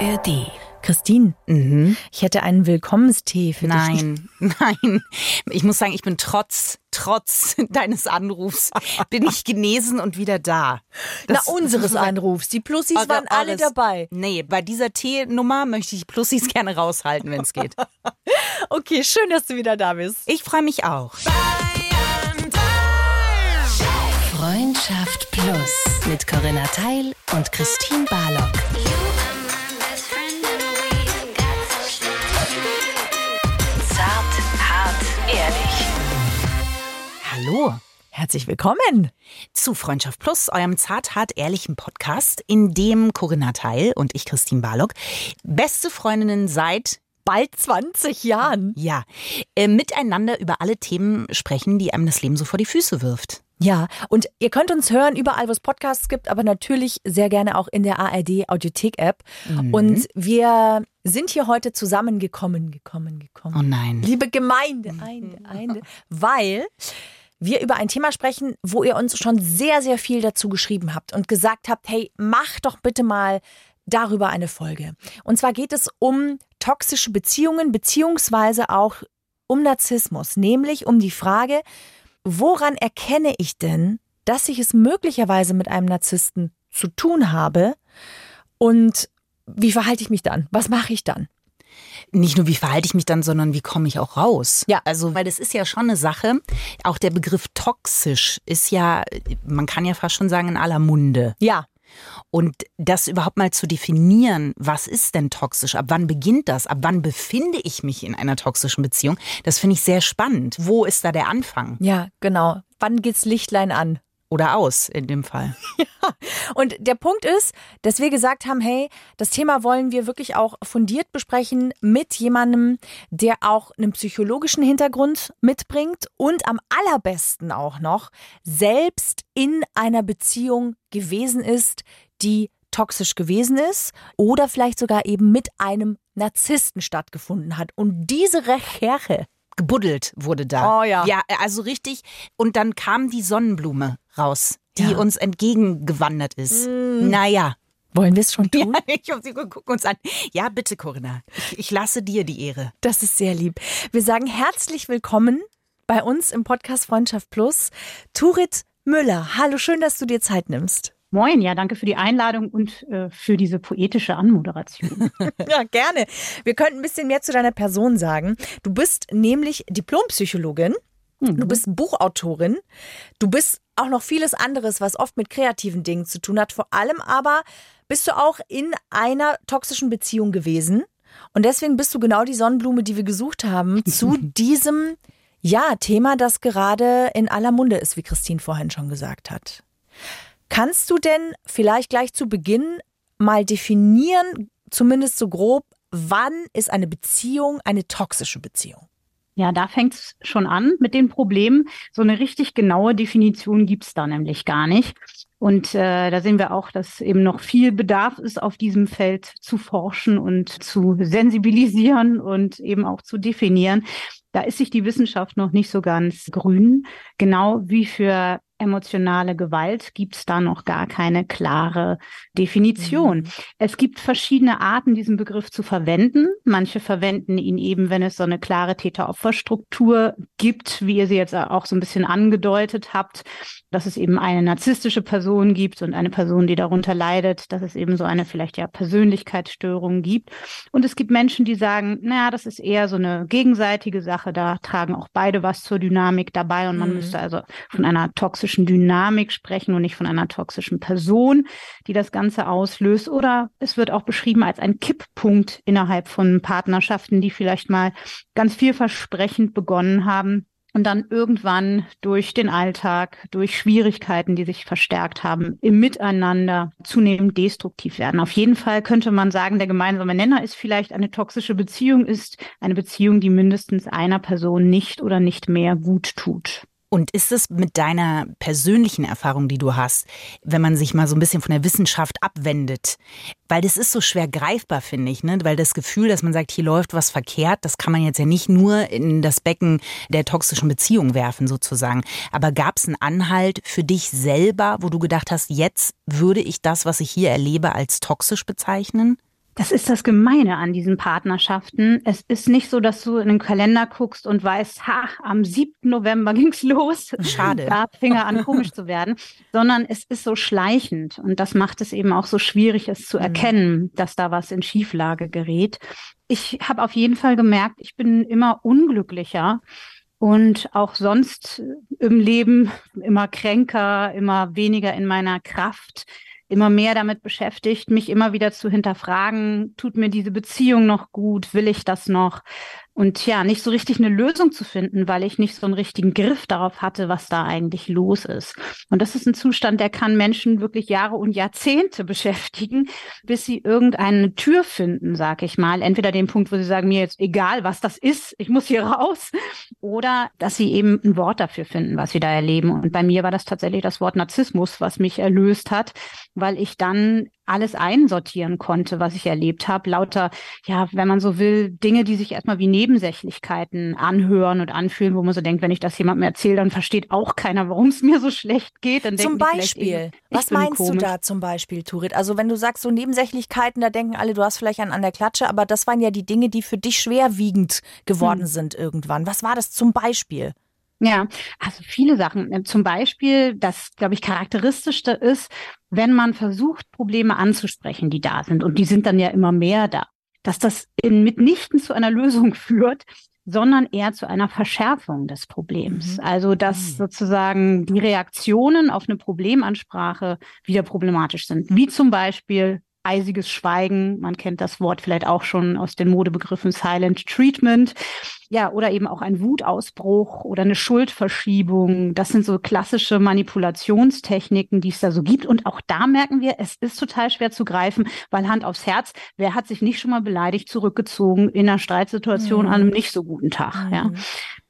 ARD. Christine, Mhm. ich hätte einen Willkommenstee für dich. Nein, nein. Ich muss sagen, ich bin trotz, trotz deines Anrufs, bin ich genesen und wieder da. Na, Das- unseres Anrufs. Die Plussis Eure- waren alle eures- dabei. Nee, bei dieser Teenummer möchte ich Plussis gerne raushalten, wenn es geht. Okay, schön, dass du wieder da bist. Ich freue mich auch. Freundschaft Plus mit Corinna Teil und Christine Barlock. Hallo. Herzlich willkommen. Zu Freundschaft Plus, eurem zart, hart, ehrlichen Podcast, in dem Corinna Teil und ich, Christine Barlock, beste Freundinnen seit Bald 20 Jahren. Ja, äh, miteinander über alle Themen sprechen, die einem das Leben so vor die Füße wirft. Ja, und ihr könnt uns hören überall, wo es Podcasts gibt, aber natürlich sehr gerne auch in der ARD Audiothek App. Und wir sind hier heute zusammengekommen, gekommen, gekommen. Oh nein. Liebe Gemeinde, eine, eine, weil wir über ein Thema sprechen, wo ihr uns schon sehr, sehr viel dazu geschrieben habt und gesagt habt, hey, mach doch bitte mal darüber eine Folge. Und zwar geht es um toxische Beziehungen, beziehungsweise auch um Narzissmus, nämlich um die Frage, woran erkenne ich denn, dass ich es möglicherweise mit einem Narzissten zu tun habe und wie verhalte ich mich dann? Was mache ich dann? Nicht nur, wie verhalte ich mich dann, sondern wie komme ich auch raus? Ja. Also, weil das ist ja schon eine Sache. Auch der Begriff toxisch ist ja, man kann ja fast schon sagen, in aller Munde. Ja, Und das überhaupt mal zu definieren, was ist denn toxisch? Ab wann beginnt das? Ab wann befinde ich mich in einer toxischen Beziehung? Das finde ich sehr spannend. Wo ist da der Anfang? ja, genau. Wann geht's Lichtlein an? Oder aus in dem Fall? Und der Punkt ist, dass wir gesagt haben, hey, das Thema wollen wir wirklich auch fundiert besprechen mit jemandem, der auch einen psychologischen Hintergrund mitbringt und am allerbesten auch noch selbst in einer Beziehung gewesen ist, die toxisch gewesen ist oder vielleicht sogar eben mit einem Narzissten stattgefunden hat. Und diese Recherche, gebuddelt wurde da. Oh ja. Ja, also richtig. Und dann kam die Sonnenblume raus, die Ja. Mm. uns entgegengewandert ist. Naja. wollen wir es schon tun? Ja, ich hoffe, Sie gucken uns an. Ja, bitte, Corinna. Ich, ich lasse dir die Ehre. Das ist sehr lieb. Wir sagen herzlich willkommen bei uns im Podcast Freundschaft Plus. Turit Müller. Hallo, schön, dass du dir Zeit nimmst. Moin, ja, danke für die Einladung und äh, für diese poetische Anmoderation. Ja, gerne. Wir könnten ein bisschen mehr zu deiner Person sagen. Du bist nämlich Diplompsychologin. Du bist Buchautorin. Du bist auch noch vieles anderes, was oft mit kreativen Dingen zu tun hat. Vor allem aber bist du auch in einer toxischen Beziehung gewesen. Und deswegen bist du genau die Sonnenblume, die wir gesucht haben, zu diesem ja, Thema, das gerade in aller Munde ist, wie Christine vorhin schon gesagt hat. Kannst du denn vielleicht gleich zu Beginn mal definieren, zumindest so grob, wann ist eine Beziehung eine toxische Beziehung? ja, da fängt's schon an mit den Problemen. So eine richtig genaue Definition gibt's da nämlich gar nicht. Und äh, da sehen wir auch, dass eben noch viel Bedarf ist, auf diesem Feld zu forschen und zu sensibilisieren und eben auch zu definieren. Da ist sich die Wissenschaft noch nicht so ganz grün. Genau wie für emotionale Gewalt gibt's da noch gar keine klare Definition. Es gibt verschiedene Arten, diesen Begriff zu verwenden. Manche verwenden ihn eben, wenn es so eine klare Täter-Opfer-Struktur gibt, wie ihr sie jetzt auch so ein bisschen angedeutet habt, dass es eben eine narzisstische Person gibt und eine Person, die darunter leidet, dass es eben so eine vielleicht ja Persönlichkeitsstörung gibt. Und es gibt Menschen, die sagen, naja, das ist eher so eine gegenseitige Sache, da tragen auch beide was zur Dynamik dabei und man Mhm. müsste also von einer toxischen Dynamik sprechen und nicht von einer toxischen Person, die das Ganze auslöst. Oder es wird auch beschrieben als ein Kipppunkt innerhalb von Partnerschaften, die vielleicht mal ganz vielversprechend begonnen haben und dann irgendwann durch den Alltag, durch Schwierigkeiten, die sich verstärkt haben, im Miteinander zunehmend destruktiv werden. Auf jeden Fall könnte man sagen, der gemeinsame Nenner ist vielleicht eine toxische Beziehung, ist eine Beziehung, die mindestens einer Person nicht oder nicht mehr gut tut. Und ist es mit deiner persönlichen Erfahrung, die du hast, wenn man sich mal so ein bisschen von der Wissenschaft abwendet? Weil das ist so schwer greifbar, finde ich, ne? Weil das Gefühl, dass man sagt, hier läuft was verkehrt, das kann man jetzt ja nicht nur in das Becken der toxischen Beziehung werfen, sozusagen. Aber gab es einen Anhalt für dich selber, wo du gedacht hast, jetzt würde ich das, was ich hier erlebe, als toxisch bezeichnen? Das ist das Gemeine an diesen Partnerschaften. Es ist nicht so, dass du in den Kalender guckst und weißt, ha, am 7. November ging's los. Schade. Da fing er an, komisch zu werden. Sondern es ist so schleichend. Und das macht es eben auch so schwierig, es zu mhm. erkennen, dass da was in Schieflage gerät. Ich habe auf jeden Fall gemerkt, ich bin immer unglücklicher und auch sonst im Leben immer kränker, immer weniger in meiner Kraft immer mehr damit beschäftigt, mich immer wieder zu hinterfragen, tut mir diese Beziehung noch gut, will ich das noch? Und ja, nicht so richtig eine Lösung zu finden, weil ich nicht so einen richtigen Griff darauf hatte, was da eigentlich los ist. Und das ist ein Zustand, der kann Menschen wirklich Jahre und Jahrzehnte beschäftigen, bis sie irgendeine Tür finden, sag ich mal. Entweder den Punkt, wo sie sagen, mir jetzt egal, was das ist, ich muss hier raus. Oder dass sie eben ein Wort dafür finden, was sie da erleben. Und bei mir war das tatsächlich das Wort Narzissmus, was mich erlöst hat, weil ich dann alles einsortieren konnte, was ich erlebt habe. Lauter, ja, wenn man so will, Dinge, die sich erstmal wie Nebensächlichkeiten anhören und anfühlen, wo man so denkt, wenn ich das jemandem erzähle, dann versteht auch keiner, warum es mir so schlecht geht. Dann zum Beispiel, eben, was meinst komisch. du da zum Beispiel, Turit? Also wenn du sagst so Nebensächlichkeiten, da denken alle, du hast vielleicht einen an der Klatsche, aber das waren ja die Dinge, die für dich schwerwiegend geworden hm. sind irgendwann. Was war das zum Beispiel? Ja, also viele Sachen. Zum Beispiel, das, glaube ich, charakteristischste ist, wenn man versucht, Probleme anzusprechen, die da sind, und die sind dann ja immer mehr da, dass das in, mitnichten zu einer Lösung führt, sondern eher zu einer Verschärfung des Problems. Mhm. Also, dass mhm. sozusagen die Reaktionen auf eine Problemansprache wieder problematisch sind. Wie zum Beispiel, eisiges Schweigen. Man kennt das Wort vielleicht auch schon aus den Modebegriffen Silent Treatment. Ja, oder eben auch ein Wutausbruch oder eine Schuldverschiebung. Das sind so klassische Manipulationstechniken, die es da so gibt. Und auch da merken wir, es ist total schwer zu greifen, weil Hand aufs Herz, wer hat sich nicht schon mal beleidigt zurückgezogen in einer Streitsituation mhm. an einem nicht so guten Tag? Mhm. Ja.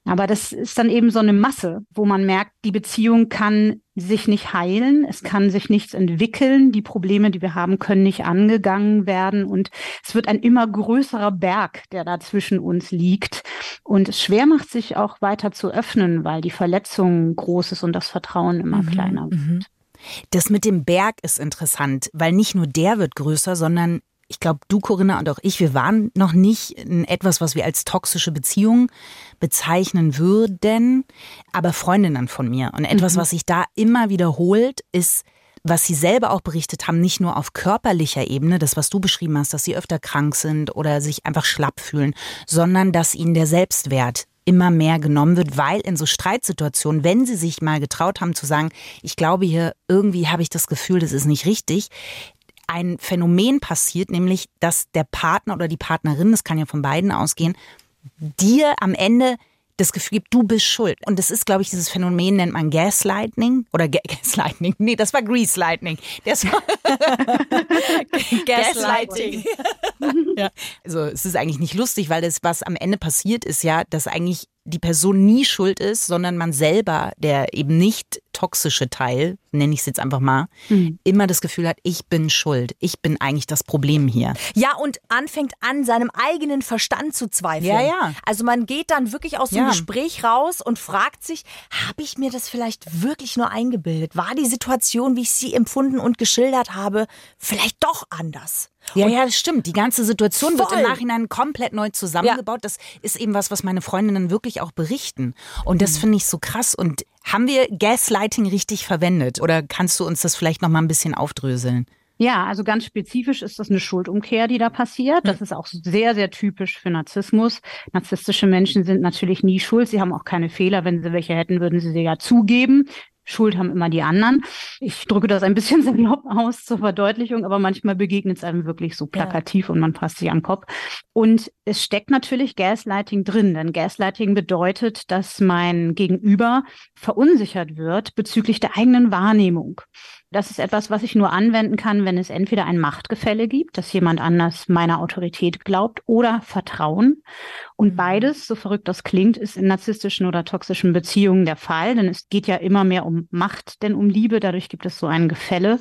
Aber das ist dann eben so eine Masse, wo man merkt, die Beziehung kann sich nicht heilen, es kann sich nichts entwickeln, die Probleme, die wir haben, können nicht angegangen werden und es wird ein immer größerer Berg, der da zwischen uns liegt und es schwer macht sich auch weiter zu öffnen, weil die Verletzung groß ist und das Vertrauen immer mhm, kleiner wird. Mhm. Das mit dem Berg ist interessant, weil nicht nur der wird größer, sondern ich glaube, du, Corinna, und auch ich, wir waren noch nicht in etwas, was wir als toxische Beziehung bezeichnen würden, aber Freundinnen von mir. Und etwas, mhm. was sich da immer wiederholt, ist, was sie selber auch berichtet haben, nicht nur auf körperlicher Ebene, das, was du beschrieben hast, dass sie öfter krank sind oder sich einfach schlapp fühlen, sondern dass ihnen der Selbstwert immer mehr genommen wird, weil in so Streitsituationen, wenn sie sich mal getraut haben zu sagen, ich glaube hier irgendwie habe ich das Gefühl, das ist nicht richtig, ein Phänomen passiert, nämlich dass der Partner oder die Partnerin, das kann ja von beiden ausgehen, dir am Ende das Gefühl gibt, du bist schuld. Und das ist, glaube ich, dieses Phänomen nennt man Gaslighting oder Ga Gaslighting. Nee, das war Grease Lightning. Das war Gaslighting. ja. Also es ist eigentlich nicht lustig, weil das, was am Ende passiert, ist ja, dass eigentlich die Person nie schuld ist, sondern man selber, der eben nicht toxische Teil, nenne ich es jetzt einfach mal, mhm. immer das Gefühl hat, ich bin schuld, ich bin eigentlich das Problem hier. Ja, und anfängt an, seinem eigenen Verstand zu zweifeln. Ja, ja. Also man geht dann wirklich aus dem ja. Gespräch raus und fragt sich, habe ich mir das vielleicht wirklich nur eingebildet? War die Situation, wie ich sie empfunden und geschildert habe, vielleicht doch anders? Ja, und ja, das stimmt. Die ganze Situation voll. wird im Nachhinein komplett neu zusammengebaut. Ja. Das ist eben was, was meine Freundinnen wirklich auch berichten. Und das mhm. finde ich so krass. Und haben wir Gaslighting richtig verwendet? Oder kannst du uns das vielleicht noch mal ein bisschen aufdröseln? Ja, also ganz spezifisch ist das eine Schuldumkehr, die da passiert. Das ist auch sehr, sehr typisch für Narzissmus. Narzisstische Menschen sind natürlich nie schuld. Sie haben auch keine Fehler. Wenn sie welche hätten, würden sie sie ja zugeben. Schuld haben immer die anderen. Ich drücke das ein bisschen salopp aus zur Verdeutlichung, aber manchmal begegnet es einem wirklich so plakativ ja. und man fasst sich am Kopf. Und es steckt natürlich Gaslighting drin, denn Gaslighting bedeutet, dass mein Gegenüber verunsichert wird bezüglich der eigenen Wahrnehmung. Das ist etwas, was ich nur anwenden kann, wenn es entweder ein Machtgefälle gibt, dass jemand anders meiner Autorität glaubt, oder Vertrauen. Und mhm. beides, so verrückt das klingt, ist in narzisstischen oder toxischen Beziehungen der Fall, denn es geht ja immer mehr um Macht, denn um Liebe. Dadurch gibt es so ein Gefälle.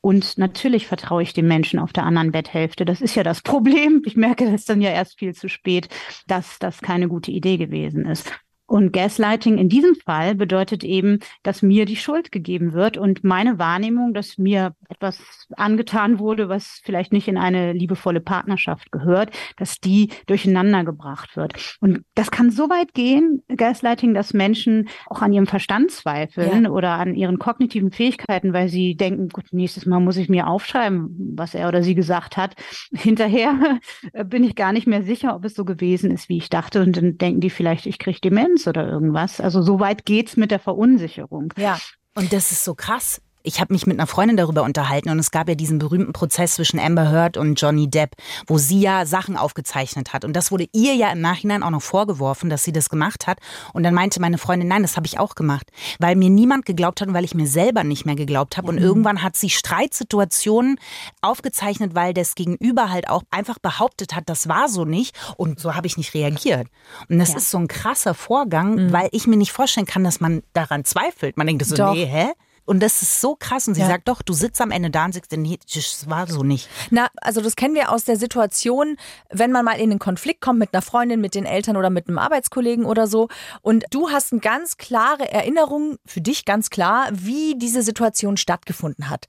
Und natürlich vertraue ich dem Menschen auf der anderen Betthälfte. Das ist ja das Problem. Ich merke das dann ja erst viel zu spät, dass das keine gute Idee gewesen ist. Und Gaslighting in diesem Fall bedeutet eben, dass mir die Schuld gegeben wird und meine Wahrnehmung, dass mir etwas angetan wurde, was vielleicht nicht in eine liebevolle Partnerschaft gehört, dass die durcheinander gebracht wird. Und das kann so weit gehen, Gaslighting, dass Menschen auch an ihrem Verstand zweifeln ja. oder an ihren kognitiven Fähigkeiten, weil sie denken, gut, nächstes Mal muss ich mir aufschreiben, was er oder sie gesagt hat. Hinterher bin ich gar nicht mehr sicher, ob es so gewesen ist, wie ich dachte. Und dann denken die vielleicht, ich kriege Demenz Demenz oder irgendwas. Also so weit geht's mit der Verunsicherung. Ja. Und das ist so krass ich habe mich mit einer Freundin darüber unterhalten und es gab ja diesen berühmten Prozess zwischen Amber Heard und Johnny Depp, wo sie ja Sachen aufgezeichnet hat. Und das wurde ihr ja im Nachhinein auch noch vorgeworfen, dass sie das gemacht hat. Und dann meinte meine Freundin, nein, das habe ich auch gemacht, weil mir niemand geglaubt hat und weil ich mir selber nicht mehr geglaubt habe. Und irgendwann hat sie Streitsituationen aufgezeichnet, weil das Gegenüber halt auch einfach behauptet hat, das war so nicht. Und so habe ich nicht reagiert. Und das ja. ist so ein krasser Vorgang, mhm. weil ich mir nicht vorstellen kann, dass man daran zweifelt. Man denkt so, Doch. nee, hä? Und das ist so krass. Und sie ja. sagt, doch, du sitzt am Ende da und sagst, nee, das war so nicht. Na, also das kennen wir aus der Situation, wenn man mal in einen Konflikt kommt mit einer Freundin, mit den Eltern oder mit einem Arbeitskollegen oder so. Und du hast eine ganz klare Erinnerung, für dich ganz klar, wie diese Situation stattgefunden hat.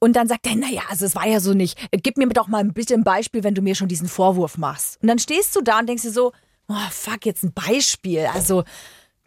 Und dann sagt er, naja, also es war ja so nicht. Gib mir doch mal bitte ein Beispiel, wenn du mir schon diesen Vorwurf machst. Und dann stehst du da und denkst dir so, oh, fuck, jetzt ein Beispiel. Also,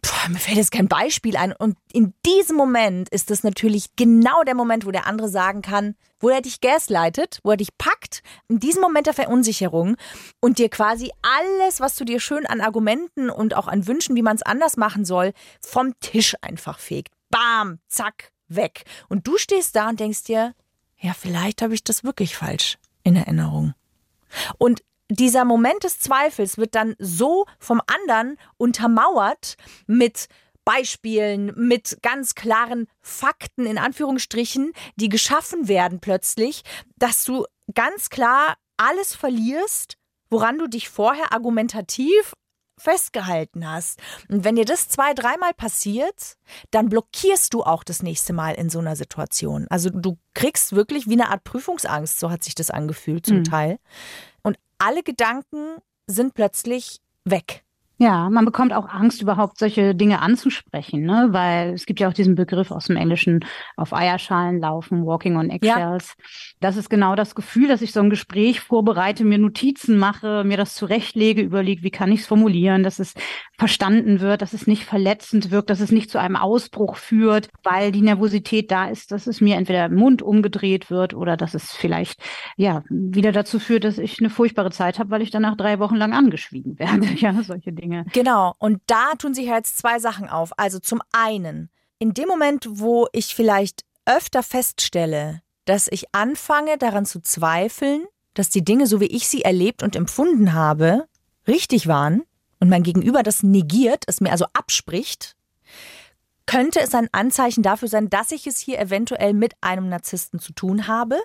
Puh, mir fällt jetzt kein Beispiel ein. Und in diesem Moment ist es natürlich genau der Moment, wo der andere sagen kann, wo er dich gaslightet, wo er dich packt, in diesem Moment der Verunsicherung und dir quasi alles, was du dir schön an Argumenten und auch an Wünschen, wie man es anders machen soll, vom Tisch einfach fegt. Bam, zack, weg. Und du stehst da und denkst dir, ja, vielleicht habe ich das wirklich falsch in Erinnerung. Und dieser Moment des Zweifels wird dann so vom anderen untermauert mit Beispielen, mit ganz klaren Fakten in Anführungsstrichen, die geschaffen werden plötzlich, dass du ganz klar alles verlierst, woran du dich vorher argumentativ festgehalten hast. Und wenn dir das zwei, dreimal passiert, dann blockierst du auch das nächste Mal in so einer Situation. Also du kriegst wirklich wie eine Art Prüfungsangst, so hat sich das angefühlt zum mhm. Teil alle Gedanken sind plötzlich weg. Ja, man bekommt auch Angst, überhaupt solche Dinge anzusprechen, ne? weil es gibt ja auch diesen Begriff aus dem Englischen auf Eierschalen laufen, walking on eggshells. Ja. Das ist genau das Gefühl, dass ich so ein Gespräch vorbereite, mir Notizen mache, mir das zurechtlege, überlege, wie kann ich es formulieren, dass es verstanden wird, dass es nicht verletzend wirkt, dass es nicht zu einem Ausbruch führt, weil die Nervosität da ist, dass es mir entweder im Mund umgedreht wird oder dass es vielleicht ja wieder dazu führt, dass ich eine furchtbare Zeit habe, weil ich danach drei Wochen lang angeschwiegen werde. Ja, solche Dinge. Dinge. Genau. Und da tun sich jetzt zwei Sachen auf. Also zum einen, in dem Moment, wo ich vielleicht öfter feststelle, dass ich anfange daran zu zweifeln, dass die Dinge, so wie ich sie erlebt und empfunden habe, richtig waren und mein Gegenüber das negiert, es mir also abspricht, könnte es ein Anzeichen dafür sein, dass ich es hier eventuell mit einem Narzissten zu tun habe.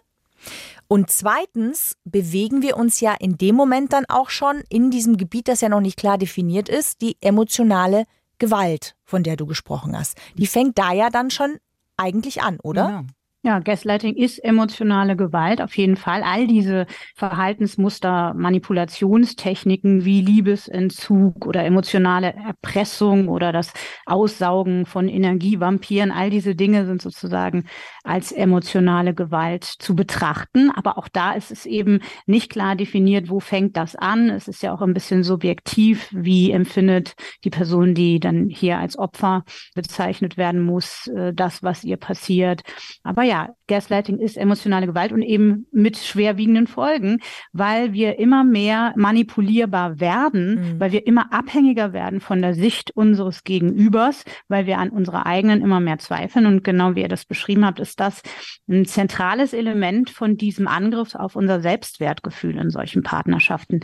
Und zweitens bewegen wir uns ja in dem Moment dann auch schon in diesem Gebiet, das ja noch nicht klar definiert ist, die emotionale Gewalt, von der du gesprochen hast. Die fängt da ja dann schon eigentlich an, oder? Ja. Ja, Gaslighting ist emotionale Gewalt, auf jeden Fall. All diese Verhaltensmuster, Manipulationstechniken wie Liebesentzug oder emotionale Erpressung oder das Aussaugen von Energievampiren, all diese Dinge sind sozusagen als emotionale Gewalt zu betrachten. Aber auch da ist es eben nicht klar definiert, wo fängt das an. Es ist ja auch ein bisschen subjektiv, wie empfindet die Person, die dann hier als Opfer bezeichnet werden muss, äh, das, was ihr passiert. Aber ja, Gaslighting ist emotionale Gewalt und eben mit schwerwiegenden Folgen, weil wir immer mehr manipulierbar werden, mhm. weil wir immer abhängiger werden von der Sicht unseres Gegenübers, weil wir an unserer eigenen immer mehr zweifeln. Und genau wie ihr das beschrieben habt, ist das ein zentrales Element von diesem Angriff auf unser Selbstwertgefühl in solchen Partnerschaften.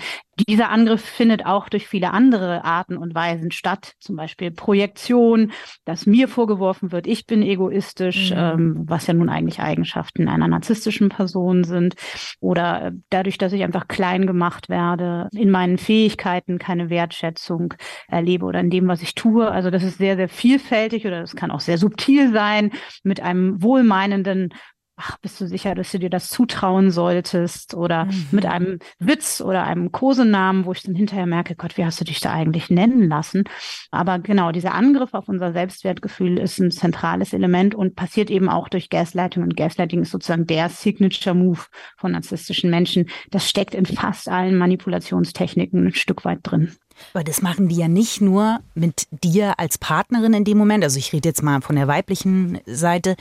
Dieser Angriff findet auch durch viele andere Arten und Weisen statt, zum Beispiel Projektion, dass mir vorgeworfen wird, ich bin egoistisch, mhm. ähm, was ja nun eigentlich Eigenschaften einer narzisstischen Person sind, oder dadurch, dass ich einfach klein gemacht werde, in meinen Fähigkeiten keine Wertschätzung erlebe oder in dem, was ich tue. Also das ist sehr, sehr vielfältig oder das kann auch sehr subtil sein mit einem wohlmeinenden ach, bist du sicher, dass du dir das zutrauen solltest? Oder mhm. mit einem Witz oder einem Kosenamen, wo ich dann hinterher merke, Gott, wie hast du dich da eigentlich nennen lassen? Aber genau, dieser Angriff auf unser Selbstwertgefühl ist ein zentrales Element und passiert eben auch durch Gaslighting. Und Gaslighting ist sozusagen der Signature Move von narzisstischen Menschen. Das steckt in fast allen Manipulationstechniken ein Stück weit drin. Aber das machen die ja nicht nur mit dir als Partnerin in dem Moment, also ich rede jetzt mal von der weiblichen Seite,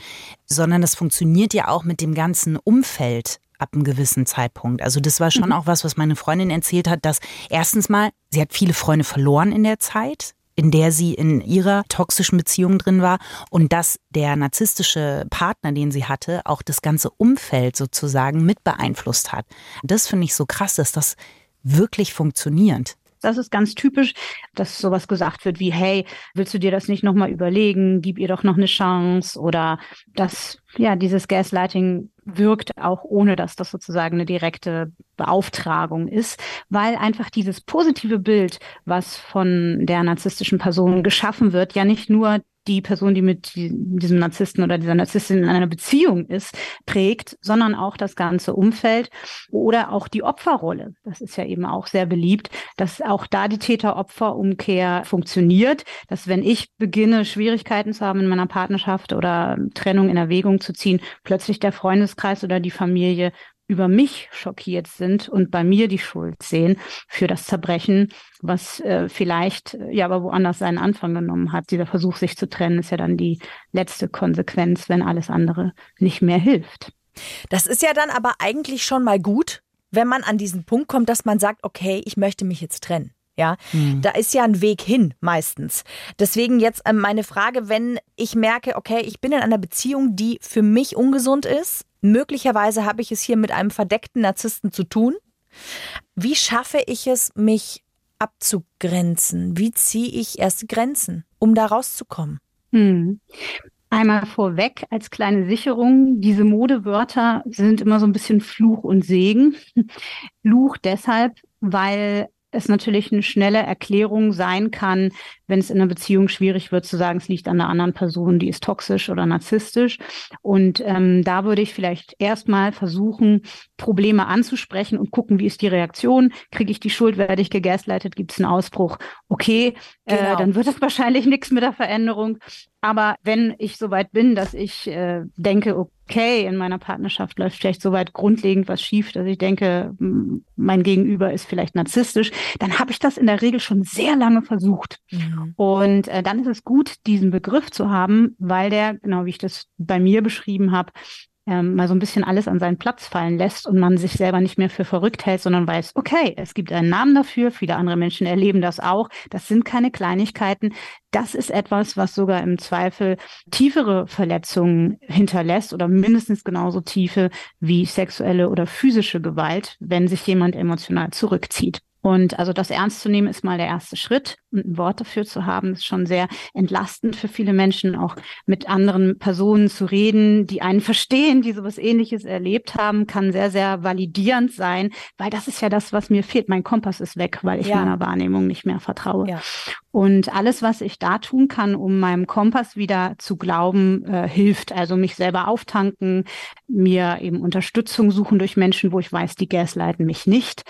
sondern das funktioniert ja auch mit dem ganzen Umfeld ab einem gewissen Zeitpunkt. Also das war schon mhm. auch was, was meine Freundin erzählt hat, dass erstens mal, sie hat viele Freunde verloren in der Zeit, in der sie in ihrer toxischen Beziehung drin war und dass der narzisstische Partner, den sie hatte, auch das ganze Umfeld sozusagen mit beeinflusst hat. Das finde ich so krass, dass das wirklich funktioniert. Das ist ganz typisch, dass sowas gesagt wird wie, hey, willst du dir das nicht nochmal überlegen? Gib ihr doch noch eine Chance. Oder dass, ja, dieses Gaslighting wirkt auch ohne, dass das sozusagen eine direkte Beauftragung ist, weil einfach dieses positive Bild, was von der narzisstischen Person geschaffen wird, ja nicht nur die Person, die mit diesem Narzissten oder dieser Narzisstin in einer Beziehung ist, prägt, sondern auch das ganze Umfeld oder auch die Opferrolle. Das ist ja eben auch sehr beliebt, dass auch da die Täter-Opfer-Umkehr funktioniert, dass wenn ich beginne, Schwierigkeiten zu haben in meiner Partnerschaft oder Trennung in Erwägung zu ziehen, plötzlich der Freundeskreis oder die Familie über mich schockiert sind und bei mir die Schuld sehen für das Zerbrechen, was äh, vielleicht äh, ja aber woanders seinen Anfang genommen hat. Dieser Versuch, sich zu trennen, ist ja dann die letzte Konsequenz, wenn alles andere nicht mehr hilft. Das ist ja dann aber eigentlich schon mal gut, wenn man an diesen Punkt kommt, dass man sagt, okay, ich möchte mich jetzt trennen. Ja, mhm. da ist ja ein Weg hin meistens. Deswegen jetzt ähm, meine Frage, wenn ich merke, okay, ich bin in einer Beziehung, die für mich ungesund ist, möglicherweise habe ich es hier mit einem verdeckten Narzissten zu tun. Wie schaffe ich es, mich abzugrenzen? Wie ziehe ich erste Grenzen, um da rauszukommen? Hm. Einmal vorweg als kleine Sicherung, diese Modewörter sind immer so ein bisschen Fluch und Segen. Fluch deshalb, weil es natürlich eine schnelle Erklärung sein kann, wenn es in einer Beziehung schwierig wird, zu sagen, es liegt an der anderen Person, die ist toxisch oder narzisstisch. Und ähm, da würde ich vielleicht erstmal versuchen, Probleme anzusprechen und gucken, wie ist die Reaktion? Kriege ich die Schuld? Werde ich gegaslightet? Gibt es einen Ausbruch? Okay, äh, genau. äh, dann wird es wahrscheinlich nichts mit der Veränderung. Aber wenn ich soweit bin, dass ich äh, denke, okay, in meiner Partnerschaft läuft vielleicht soweit grundlegend was schief, dass ich denke, mein Gegenüber ist vielleicht narzisstisch, dann habe ich das in der Regel schon sehr lange versucht. Mhm. Und äh, dann ist es gut, diesen Begriff zu haben, weil der, genau wie ich das bei mir beschrieben habe, ähm, mal so ein bisschen alles an seinen Platz fallen lässt und man sich selber nicht mehr für verrückt hält, sondern weiß, okay, es gibt einen Namen dafür, viele andere Menschen erleben das auch, das sind keine Kleinigkeiten, das ist etwas, was sogar im Zweifel tiefere Verletzungen hinterlässt oder mindestens genauso tiefe wie sexuelle oder physische Gewalt, wenn sich jemand emotional zurückzieht. Und also das ernst zu nehmen ist mal der erste Schritt. Und ein Wort dafür zu haben, ist schon sehr entlastend für viele Menschen, auch mit anderen Personen zu reden, die einen verstehen, die sowas ähnliches erlebt haben, kann sehr, sehr validierend sein, weil das ist ja das, was mir fehlt. Mein Kompass ist weg, weil ich ja. meiner Wahrnehmung nicht mehr vertraue. Ja. Und alles, was ich da tun kann, um meinem Kompass wieder zu glauben, äh, hilft. Also mich selber auftanken, mir eben Unterstützung suchen durch Menschen, wo ich weiß, die gaslighten mich nicht.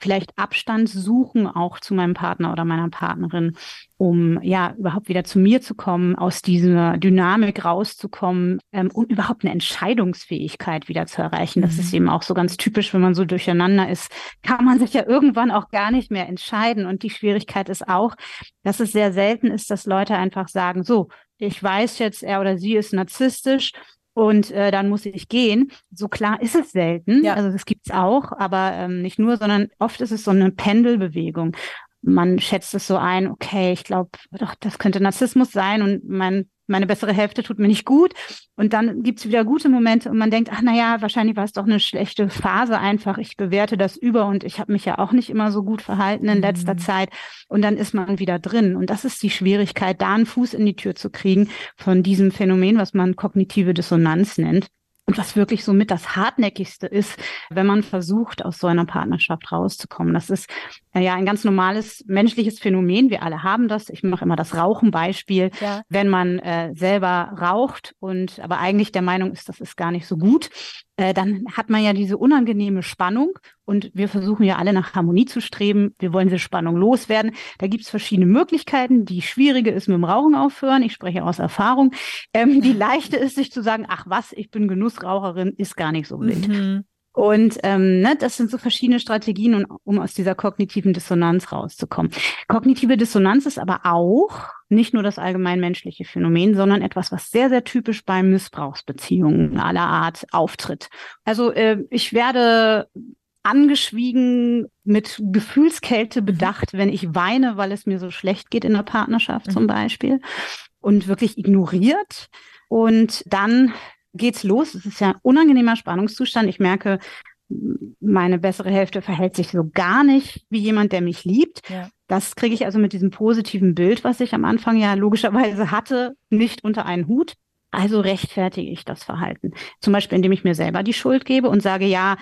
Vielleicht Abstand suchen auch zu meinem Partner oder meiner Partnerin, um ja überhaupt wieder zu mir zu kommen, aus dieser Dynamik rauszukommen ähm, und überhaupt eine Entscheidungsfähigkeit wieder zu erreichen. Das mhm. ist eben auch so ganz typisch, wenn man so durcheinander ist, kann man sich ja irgendwann auch gar nicht mehr entscheiden. Und die Schwierigkeit ist auch, dass es sehr selten ist, dass Leute einfach sagen, so, ich weiß jetzt, er oder sie ist narzisstisch und äh, dann muss ich gehen. So klar ist es selten. Ja. Also das gibt's auch, aber ähm, nicht nur, sondern oft ist es so eine Pendelbewegung man schätzt es so ein, okay, ich glaube, doch, das könnte Narzissmus sein und mein, meine bessere Hälfte tut mir nicht gut. Und dann gibt's wieder gute Momente und man denkt, ach na ja, wahrscheinlich war es doch eine schlechte Phase einfach. Ich bewerte das über und ich habe mich ja auch nicht immer so gut verhalten in letzter mhm. Zeit. Und dann ist man wieder drin. Und das ist die Schwierigkeit, da einen Fuß in die Tür zu kriegen von diesem Phänomen, was man kognitive Dissonanz nennt. Und was wirklich so mit das Hartnäckigste ist, wenn man versucht, aus so einer Partnerschaft rauszukommen. Das ist ja ein ganz normales menschliches Phänomen. Wir alle haben das. Ich mache immer das Rauchenbeispiel. Ja. Wenn man äh, selber raucht und aber eigentlich der Meinung ist, das ist gar nicht so gut, äh, dann hat man ja diese unangenehme Spannung und wir versuchen ja alle nach Harmonie zu streben. Wir wollen diese Spannung loswerden. Da gibt es verschiedene Möglichkeiten. Die schwierige ist mit dem Rauchen aufhören. Ich spreche aus Erfahrung. Ähm, die leichte ist, sich zu sagen, ach was, ich bin Genussraucherin, ist gar nicht so wild. Mhm. Und ähm, ne, das sind so verschiedene Strategien, um, um aus dieser kognitiven Dissonanz rauszukommen. Kognitive Dissonanz ist aber auch nicht nur das allgemeinmenschliche Phänomen, sondern etwas, was sehr, sehr typisch bei Missbrauchsbeziehungen aller Art auftritt. Also äh, ich werde angeschwiegen, mit Gefühlskälte mhm. bedacht, wenn ich weine, weil es mir so schlecht geht in der Partnerschaft mhm. zum Beispiel und wirklich ignoriert. Und dann geht's los. Es ist ja ein unangenehmer Spannungszustand. Ich merke, meine bessere Hälfte verhält sich so gar nicht wie jemand, der mich liebt. Ja. Das kriege ich also mit diesem positiven Bild, was ich am Anfang ja logischerweise hatte, nicht unter einen Hut. Also rechtfertige ich das Verhalten. Zum Beispiel, indem ich mir selber die Schuld gebe und sage, ja,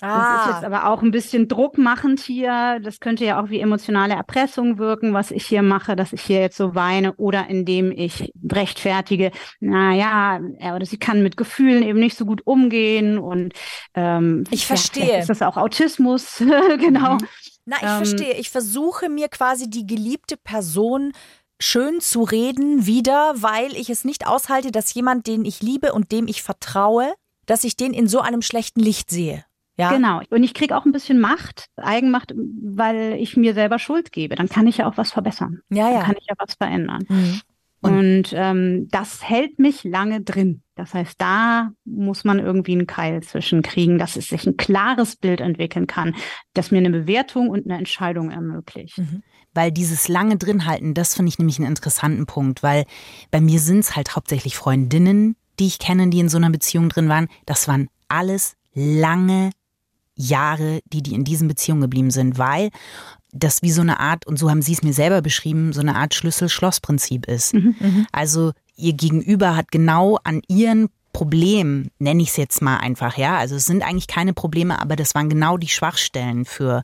Ah. Das ist jetzt aber auch ein bisschen druckmachend hier. Das könnte ja auch wie emotionale Erpressung wirken, was ich hier mache, dass ich hier jetzt so weine oder indem ich rechtfertige, naja, er oder sie kann mit Gefühlen eben nicht so gut umgehen und ähm, ich verstehe. Ja, ist das auch Autismus, genau. Mhm. Na, ich ähm, verstehe. Ich versuche mir quasi die geliebte Person schön zu reden wieder, weil ich es nicht aushalte, dass jemand, den ich liebe und dem ich vertraue, dass ich den in so einem schlechten Licht sehe. Ja. Genau. Und ich kriege auch ein bisschen Macht, Eigenmacht, weil ich mir selber Schuld gebe. Dann kann ich ja auch was verbessern. Ja, ja. Dann kann ich ja was verändern. Mhm. Und, und ähm, das hält mich lange drin. Das heißt, da muss man irgendwie einen Keil zwischenkriegen, dass es sich ein klares Bild entwickeln kann, das mir eine Bewertung und eine Entscheidung ermöglicht. Mhm. Weil dieses lange drinhalten, das finde ich nämlich einen interessanten Punkt, weil bei mir sind es halt hauptsächlich Freundinnen, die ich kenne, die in so einer Beziehung drin waren. Das waren alles lange Jahre, die die in diesen Beziehungen geblieben sind, weil das wie so eine Art, und so haben sie es mir selber beschrieben, so eine Art Schlüssel-Schloss-Prinzip ist. Mhm, mhm. also ihr Gegenüber hat genau an ihren Problemen, nenne ich es jetzt mal einfach, ja. Also es sind eigentlich keine Probleme, aber das waren genau die Schwachstellen für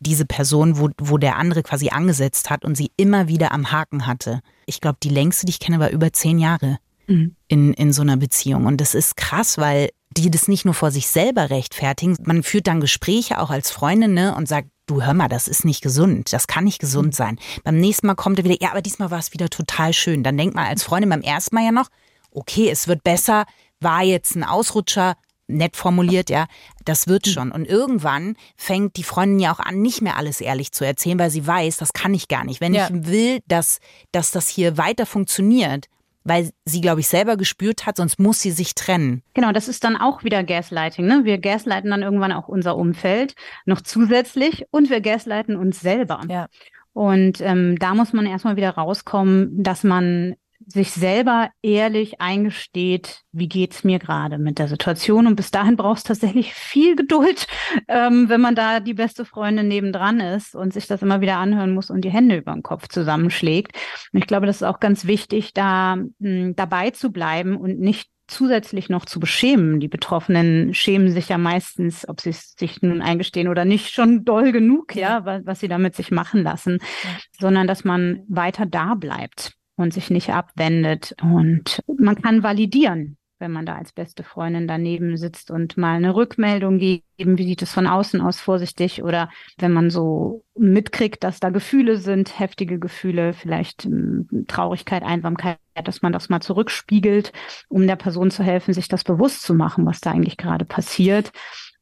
diese Person, wo, wo der andere quasi angesetzt hat und sie immer wieder am Haken hatte. Ich glaube, die längste, die ich kenne, war über zehn Jahre mhm. in, in so einer Beziehung. Und das ist krass, weil die das nicht nur vor sich selber rechtfertigen. Man führt dann Gespräche auch als Freundin ne, und sagt, du hör mal, das ist nicht gesund, das kann nicht gesund sein. Beim nächsten Mal kommt er wieder, ja, aber diesmal war es wieder total schön. Dann denkt man als Freundin beim ersten Mal ja noch, okay, es wird besser, war jetzt ein Ausrutscher, nett formuliert, ja, das wird schon. Und irgendwann fängt die Freundin ja auch an, nicht mehr alles ehrlich zu erzählen, weil sie weiß, das kann ich gar nicht. Wenn ja. ich will, dass, dass das hier weiter funktioniert, weil sie, glaube ich, selber gespürt hat, sonst muss sie sich trennen. Genau, das ist dann auch wieder Gaslighting. Ne? Wir gaslighten dann irgendwann auch unser Umfeld noch zusätzlich und wir gaslighten uns selber. Ja. Und ähm, da muss man erstmal wieder rauskommen, dass man sich selber ehrlich eingesteht, wie geht's mir gerade mit der Situation. Und bis dahin brauchst du tatsächlich viel Geduld, ähm, wenn man da die beste Freundin nebendran ist und sich das immer wieder anhören muss und die Hände über den Kopf zusammenschlägt. Und ich glaube, das ist auch ganz wichtig, da mh, hm, dabei zu bleiben und nicht zusätzlich noch zu beschämen. Die Betroffenen schämen sich ja meistens, ob sie es sich nun eingestehen oder nicht, schon doll genug, ja, was, was sie damit sich machen lassen, ja. sondern dass man weiter da bleibt und sich nicht abwendet. Und man kann validieren, wenn man da als beste Freundin daneben sitzt und mal eine Rückmeldung geben, wie sieht es von außen aus, vorsichtig, oder wenn man so mitkriegt, dass da Gefühle sind, heftige Gefühle, vielleicht hm, Traurigkeit, Einsamkeit, dass man das mal zurückspiegelt, um der Person zu helfen, sich das bewusst zu machen, was da eigentlich gerade passiert.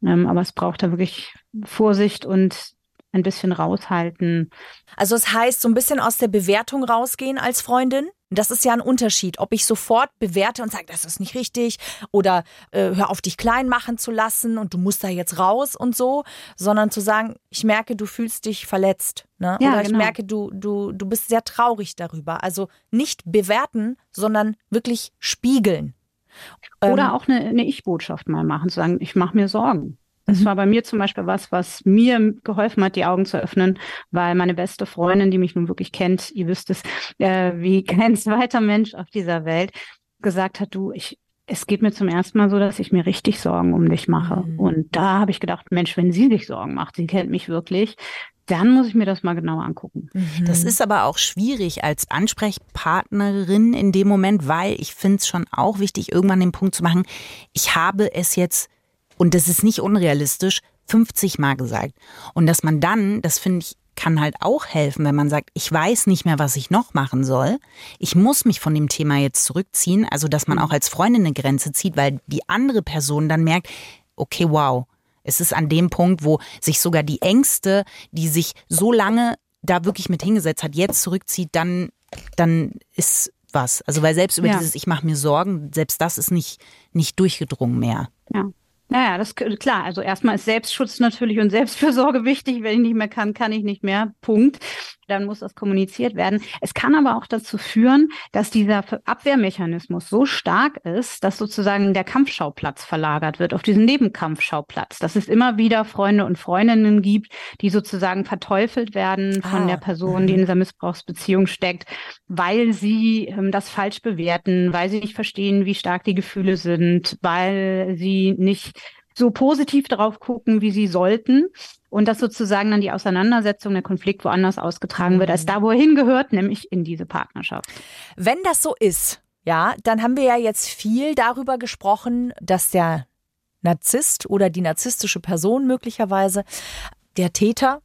Ähm, aber es braucht da wirklich Vorsicht und ein bisschen raushalten. Also es heißt, so ein bisschen aus der Bewertung rausgehen als Freundin? Das ist ja ein Unterschied, ob ich sofort bewerte und sage, das ist nicht richtig oder äh, hör auf dich klein machen zu lassen und du musst da jetzt raus und so, sondern zu sagen, ich merke, du fühlst dich verletzt. Ne? Ja, oder ich genau. merke, du, du, du bist sehr traurig darüber. Also nicht bewerten, sondern wirklich spiegeln. Oder ähm, auch eine, eine Ich-Botschaft mal machen, zu sagen, ich mache mir Sorgen. Das mhm. war bei mir zum Beispiel was, was mir geholfen hat, die Augen zu öffnen, weil meine beste Freundin, die mich nun wirklich kennt, ihr wisst es, äh, wie kein zweiter Mensch auf dieser Welt, gesagt hat, du, ich, es geht mir zum ersten Mal so, dass ich mir richtig Sorgen um dich mache. Mhm. Und da habe ich gedacht, Mensch, wenn sie sich Sorgen macht, sie kennt mich wirklich, dann muss ich mir das mal genauer angucken. Mhm. Das ist aber auch schwierig als Ansprechpartnerin in dem Moment, weil ich finde es schon auch wichtig, irgendwann den Punkt zu machen, ich habe es jetzt, und das ist nicht unrealistisch, 50 Mal gesagt. Und dass man dann, das finde ich kann halt auch helfen, wenn man sagt, ich weiß nicht mehr, was ich noch machen soll. Ich muss mich von dem Thema jetzt zurückziehen. Also, dass man mhm. auch als Freundin eine Grenze zieht, weil die andere Person dann merkt, okay, wow, es ist an dem Punkt, wo sich sogar die Ängste, die sich so lange da wirklich mit hingesetzt hat, jetzt zurückzieht, dann, dann ist was. Also, weil selbst über ja. dieses Ich mache mir Sorgen, selbst das ist nicht, nicht durchgedrungen mehr. Ja. Naja, das klar. Also erstmal ist Selbstschutz natürlich und Selbstfürsorge wichtig. Wenn ich nicht mehr kann, kann ich nicht mehr. Punkt dann muss das kommuniziert werden. Es kann aber auch dazu führen, dass dieser Abwehrmechanismus so stark ist, dass sozusagen der Kampfschauplatz verlagert wird auf diesen Nebenkampfschauplatz. Dass es immer wieder Freunde und Freundinnen gibt, die sozusagen verteufelt werden von ah. der Person, die in mhm. dieser Missbrauchsbeziehung steckt, weil sie ähm, das falsch bewerten, weil sie nicht verstehen, wie stark die Gefühle sind, weil sie nicht so positiv darauf gucken, wie sie sollten und dass sozusagen dann die Auseinandersetzung, der Konflikt woanders ausgetragen wird, als mhm. da, wo er hingehört, nämlich in diese Partnerschaft. Wenn das so ist, ja, dann haben wir ja jetzt viel darüber gesprochen, dass der Narzisst oder die narzisstische Person möglicherweise der Täter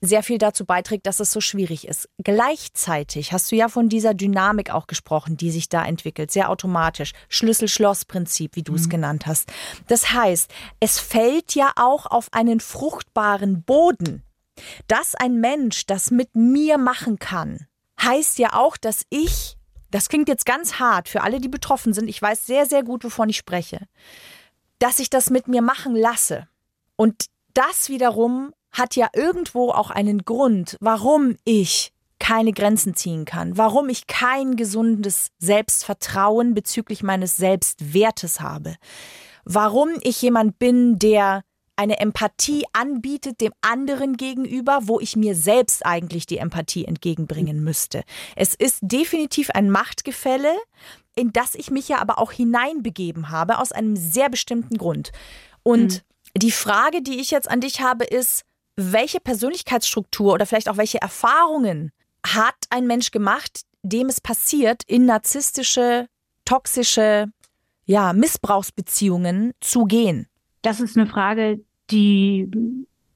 sehr viel dazu beiträgt, dass es so schwierig ist. Gleichzeitig hast du ja von dieser Dynamik auch gesprochen, die sich da entwickelt, sehr automatisch. Schlüssel-Schloss-Prinzip, wie du es mhm. genannt hast. Das heißt, es fällt ja auch auf einen fruchtbaren Boden. Dass ein Mensch das mit mir machen kann, heißt ja auch, dass ich, das klingt jetzt ganz hart für alle, die betroffen sind, ich weiß sehr, sehr gut, wovon ich spreche, dass ich das mit mir machen lasse. Und das wiederum hat ja irgendwo auch einen Grund, warum ich keine Grenzen ziehen kann, warum ich kein gesundes Selbstvertrauen bezüglich meines Selbstwertes habe, warum ich jemand bin, der eine Empathie anbietet dem anderen gegenüber, wo ich mir selbst eigentlich die Empathie entgegenbringen müsste. Es ist definitiv ein Machtgefälle, in das ich mich ja aber auch hineinbegeben habe, aus einem sehr bestimmten Grund. Und mhm. die Frage, die ich jetzt an dich habe, ist, welche Persönlichkeitsstruktur oder vielleicht auch welche Erfahrungen hat ein Mensch gemacht, dem es passiert, in narzisstische, toxische, ja, Missbrauchsbeziehungen zu gehen? Das ist eine Frage, die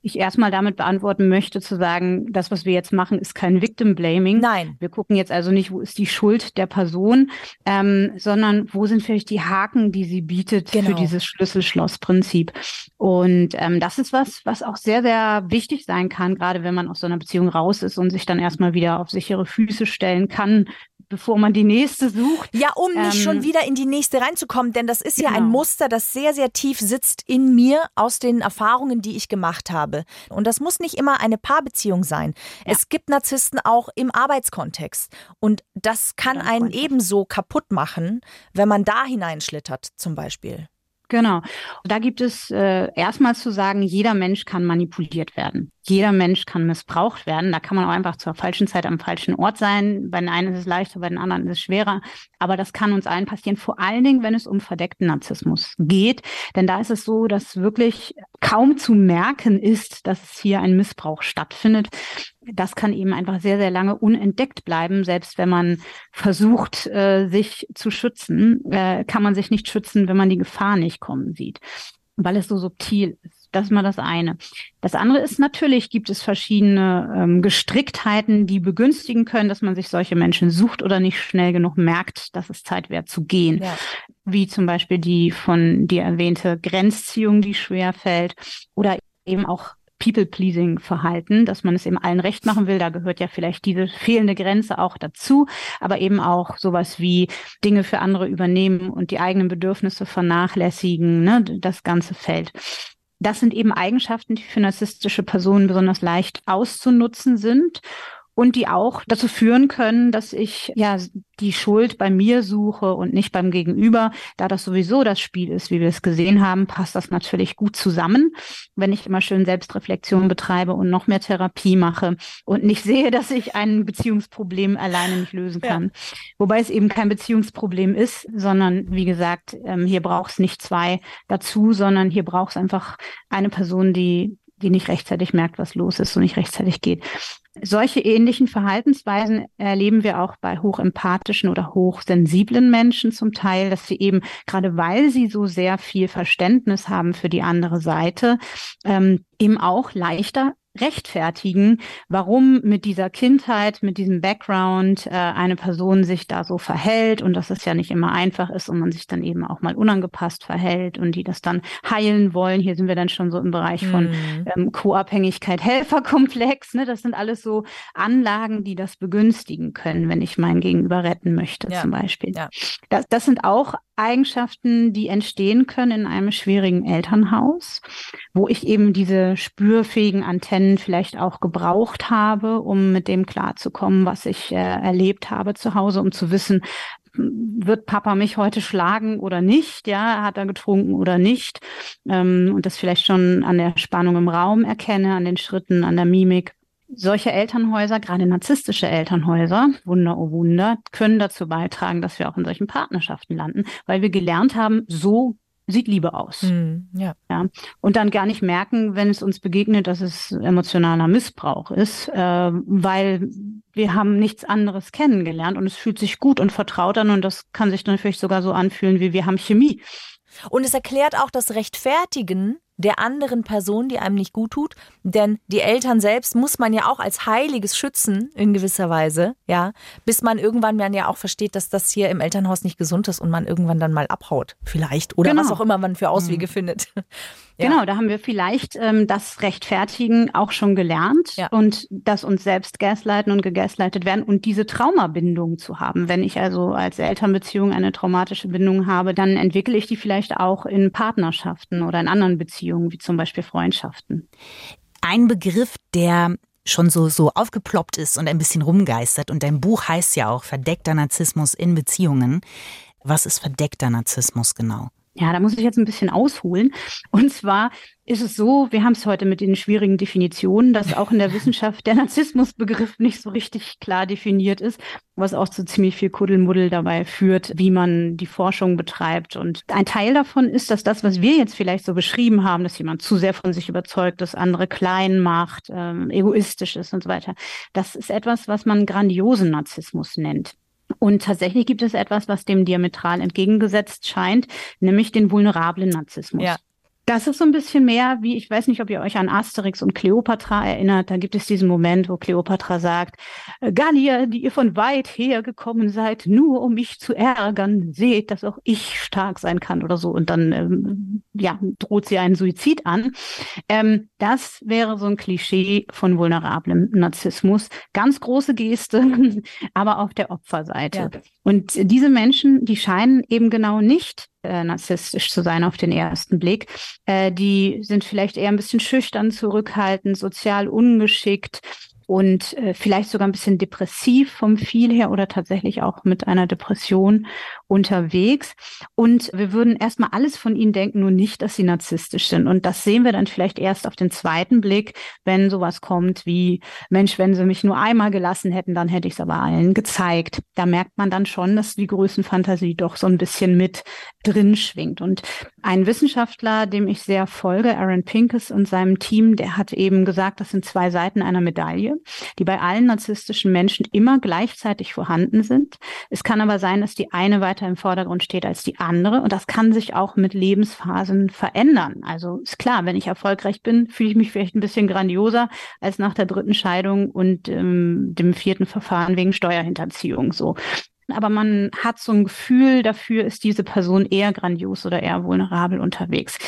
ich erstmal damit beantworten möchte, zu sagen, das, was wir jetzt machen, ist kein Victim Blaming. Nein. Wir gucken jetzt also nicht, wo ist die Schuld der Person, ähm, sondern wo sind vielleicht die Haken, die sie bietet genau. für dieses Schlüssel-Schloss-Prinzip. Und ähm, das ist was, was auch sehr, sehr wichtig sein kann, gerade wenn man aus so einer Beziehung raus ist und sich dann erstmal wieder auf sichere Füße stellen kann, bevor man die nächste sucht. Ja, um nicht ähm, schon wieder in die nächste reinzukommen, denn das ist genau. ja ein genau. Muster, das sehr, sehr tief sitzt in mir aus den Erfahrungen, die ich gemacht habe. Und das muss nicht immer eine Paarbeziehung sein. Ja. Es gibt Narzissten auch im Arbeitskontext. Und das kann einen ebenso kaputt machen, wenn man da hineinschlittert, zum Beispiel. Genau. Da gibt es äh, erstmal zu sagen, jeder Mensch kann manipuliert werden. Jeder Mensch kann missbraucht werden. Da kann man auch einfach zur falschen Zeit am falschen Ort sein. Bei den einen ist es leichter, bei den anderen ist es schwerer. Aber das kann uns allen passieren, vor allen Dingen, wenn es um verdeckten Narzissmus geht. Denn da ist es so, dass wirklich kaum zu merken ist, dass hier ein Missbrauch stattfindet. Das kann eben einfach sehr, sehr lange unentdeckt bleiben. Selbst wenn man versucht, äh, sich zu schützen, äh, kann man sich nicht schützen, wenn man die Gefahr nicht kommen sieht, weil es so subtil ist. Das ist mal das eine. Das andere ist natürlich, gibt es verschiedene ähm, Gestricktheiten, die begünstigen können, dass man sich solche Menschen sucht oder nicht schnell genug merkt, dass es Zeit wäre zu gehen. Ja. Wie zum Beispiel die von dir erwähnte Grenzziehung, die schwer fällt oder eben auch People-Pleasing-Verhalten, dass man es eben allen recht machen will. Da gehört ja vielleicht diese fehlende Grenze auch dazu, aber eben auch sowas wie Dinge für andere übernehmen und die eigenen Bedürfnisse vernachlässigen, ne, das ganze Feld. Das sind eben Eigenschaften, die für narzisstische Personen besonders leicht auszunutzen sind. Und die auch dazu führen können, dass ich ja die Schuld bei mir suche und nicht beim Gegenüber. Da das sowieso das Spiel ist, wie wir es gesehen haben, passt das natürlich gut zusammen, wenn ich immer schön Selbstreflexion betreibe und noch mehr Therapie mache und nicht sehe, dass ich ein Beziehungsproblem alleine nicht lösen kann. Ja. Wobei es eben kein Beziehungsproblem ist, sondern wie gesagt, ähm, hier braucht es nicht zwei dazu, sondern hier braucht es einfach eine Person, die die nicht rechtzeitig merkt, was los ist und nicht rechtzeitig geht. Solche ähnlichen Verhaltensweisen erleben wir auch bei hochempathischen oder hochsensiblen Menschen zum Teil, dass sie eben, gerade weil sie so sehr viel Verständnis haben für die andere Seite, ähm, eben auch leichter rechtfertigen, warum mit dieser Kindheit, mit diesem Background äh, eine Person sich da so verhält und dass es ja nicht immer einfach ist und man sich dann eben auch mal unangepasst verhält und die das dann heilen wollen. Hier sind wir dann schon so im Bereich von mhm. ähm, Co-Abhängigkeit, Helferkomplex. Ne? Das sind alles so Anlagen, die das begünstigen können, wenn ich mein Gegenüber retten möchte, ja. zum Beispiel. Ja. Das, das sind auch Eigenschaften, die entstehen können in einem schwierigen Elternhaus, wo ich eben diese spürfähigen Antennen vielleicht auch gebraucht habe, um mit dem klarzukommen, was ich äh, erlebt habe zu Hause, um zu wissen, wird Papa mich heute schlagen oder nicht? Ja, hat er getrunken oder nicht? Ähm, und das vielleicht schon an der Spannung im Raum erkenne, an den Schritten, an der Mimik solche Elternhäuser, gerade narzisstische Elternhäuser, Wunder oh Wunder, können dazu beitragen, dass wir auch in solchen Partnerschaften landen, weil wir gelernt haben, so sieht Liebe aus. Mm, ja. ja. Und dann gar nicht merken, wenn es uns begegnet, dass es emotionaler Missbrauch ist, äh, weil wir haben nichts anderes kennengelernt und es fühlt sich gut und vertraut an und das kann sich dann vielleicht sogar so anfühlen, wie wir haben Chemie. Und es erklärt auch das Rechtfertigen der anderen Person, die einem nicht gut tut. Denn die Eltern selbst muss man ja auch als Heiliges schützen, in gewisser Weise, ja, bis man irgendwann dann ja auch versteht, dass das hier im Elternhaus nicht gesund ist und man irgendwann dann mal abhaut, vielleicht. Oder genau. was auch immer man für Auswege mhm. findet. Ja. Genau, da haben wir vielleicht ähm, das Rechtfertigen auch schon gelernt ja. und das uns selbst gaslighten und gegaslightet werden und diese Traumabindung zu haben. Wenn ich also als Elternbeziehung eine traumatische Bindung habe, dann entwickle ich die vielleicht auch in Partnerschaften oder in anderen Beziehungen, wie zum Beispiel Freundschaften. Ein Begriff, der schon so, so aufgeploppt ist und ein bisschen rumgeistert. Und dein Buch heißt ja auch Verdeckter Narzissmus in Beziehungen. Was ist verdeckter Narzissmus genau? Ja, da muss ich jetzt ein bisschen ausholen. Und zwar ist es so, wir haben es heute mit den schwierigen Definitionen, dass auch in der Wissenschaft der Narzissmusbegriff nicht so richtig klar definiert ist, was auch zu ziemlich viel Kuddelmuddel dabei führt, wie man die Forschung betreibt. Und ein Teil davon ist, dass das, was wir jetzt vielleicht so beschrieben haben, dass jemand zu sehr von sich überzeugt, dass andere klein macht, ähm, egoistisch ist und so weiter, das ist etwas, was man grandiosen Narzissmus nennt. Und tatsächlich gibt es etwas, was dem diametral entgegengesetzt scheint, nämlich den vulnerablen Narzissmus. Ja. Das ist so ein bisschen mehr wie, ich weiß nicht, ob ihr euch an Asterix und Cleopatra erinnert. Da gibt es diesen Moment, wo Cleopatra sagt, äh, Gallier, die ihr von weit her gekommen seid, nur um mich zu ärgern, seht, dass auch ich stark sein kann oder so. Und dann, ähm, ja, droht sie einen Suizid an. Ähm, das wäre so ein Klischee von vulnerablem Narzissmus. Ganz große Geste, aber auf der Opferseite. Ja. Und diese Menschen, die scheinen eben genau nicht äh, narzisstisch zu sein auf den ersten Blick. Äh, die sind vielleicht eher ein bisschen schüchtern, zurückhaltend, sozial ungeschickt, und äh, vielleicht sogar ein bisschen depressiv vom viel her oder tatsächlich auch mit einer Depression unterwegs. Und wir würden erstmal alles von ihnen denken, nur nicht, dass sie narzisstisch sind. Und das sehen wir dann vielleicht erst auf den zweiten Blick, wenn sowas kommt wie, Mensch, wenn sie mich nur einmal gelassen hätten, dann hätte ich es aber allen gezeigt. Da merkt man dann schon, dass die Größenfantasie doch so ein bisschen mit drin schwingt. Und ein Wissenschaftler, dem ich sehr folge, Aaron Pinkes und seinem Team, der hat eben gesagt, das sind zwei Seiten einer Medaille die bei allen narzisstischen Menschen immer gleichzeitig vorhanden sind. Es kann aber sein, dass die eine weiter im Vordergrund steht als die andere und das kann sich auch mit Lebensphasen verändern. Also ist klar, wenn ich erfolgreich bin, fühle ich mich vielleicht ein bisschen grandioser als nach der dritten Scheidung und ähm, dem vierten Verfahren wegen Steuerhinterziehung. So aber man hat so ein Gefühl dafür, ist diese Person eher grandios oder eher vulnerabel unterwegs.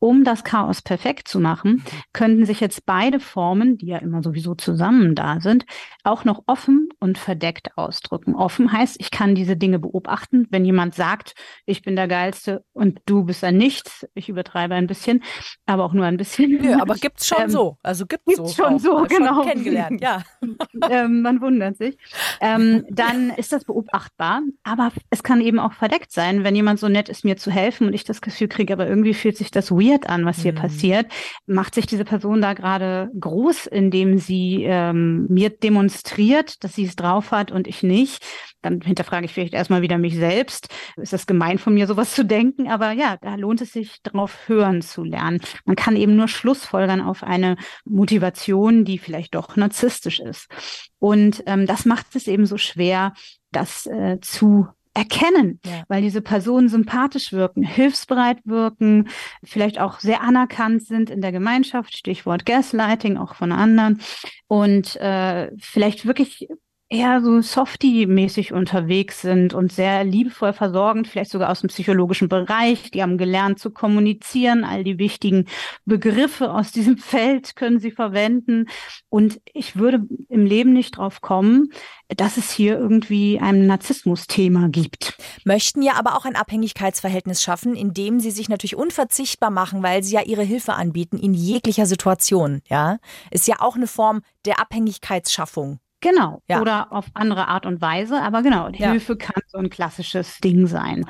Um das Chaos perfekt zu machen, könnten sich jetzt beide Formen, die ja immer sowieso zusammen da sind, auch noch offen und verdeckt ausdrücken. Offen heißt, ich kann diese Dinge beobachten. Wenn jemand sagt, ich bin der Geilste und du bist ein Nichts, ich übertreibe ein bisschen, aber auch nur ein bisschen. Ja, aber gibt's schon ähm, so. Also gibt's, gibt's so schon auch. so, genau. Schon kennengelernt, ja. ähm, man wundert sich. Ähm, dann ist das beobachtbar, aber es kann eben auch verdeckt sein, wenn jemand so nett ist, mir zu helfen und ich das Gefühl kriege, aber irgendwie fühlt sich das weird weird an, was hier mhm. passiert. Macht sich diese Person da gerade groß, indem sie ähm, mir demonstriert, dass sie es drauf hat und ich nicht? Dann hinterfrage ich vielleicht erstmal wieder mich selbst. Ist das gemein von mir, sowas zu denken? Aber ja, da lohnt es sich, drauf hören zu lernen. Man kann eben nur Schlussfolgern auf eine Motivation, die vielleicht doch narzisstisch ist. Und ähm, das macht es eben so schwer, das äh, zu erkennen, ja. weil diese Personen sympathisch wirken, hilfsbereit wirken, vielleicht auch sehr anerkannt sind in der Gemeinschaft, Stichwort Gaslighting auch von anderen und äh, vielleicht wirklich eher so Softie-mäßig unterwegs sind und sehr liebevoll versorgend, vielleicht sogar aus dem psychologischen Bereich. Die haben gelernt zu kommunizieren. All die wichtigen Begriffe aus diesem Feld können sie verwenden. Und ich würde im Leben nicht drauf kommen, dass es hier irgendwie ein Narzissmus-Thema gibt. Möchten ja aber auch ein Abhängigkeitsverhältnis schaffen, indem sie sich natürlich unverzichtbar machen, weil sie ja ihre Hilfe anbieten in jeglicher Situation. Ja, ist ja auch eine Form der Abhängigkeitsschaffung. Genau. Ja. Oder auf andere Art und Weise. Aber genau, ja. Hilfe kann so ein klassisches Ding sein.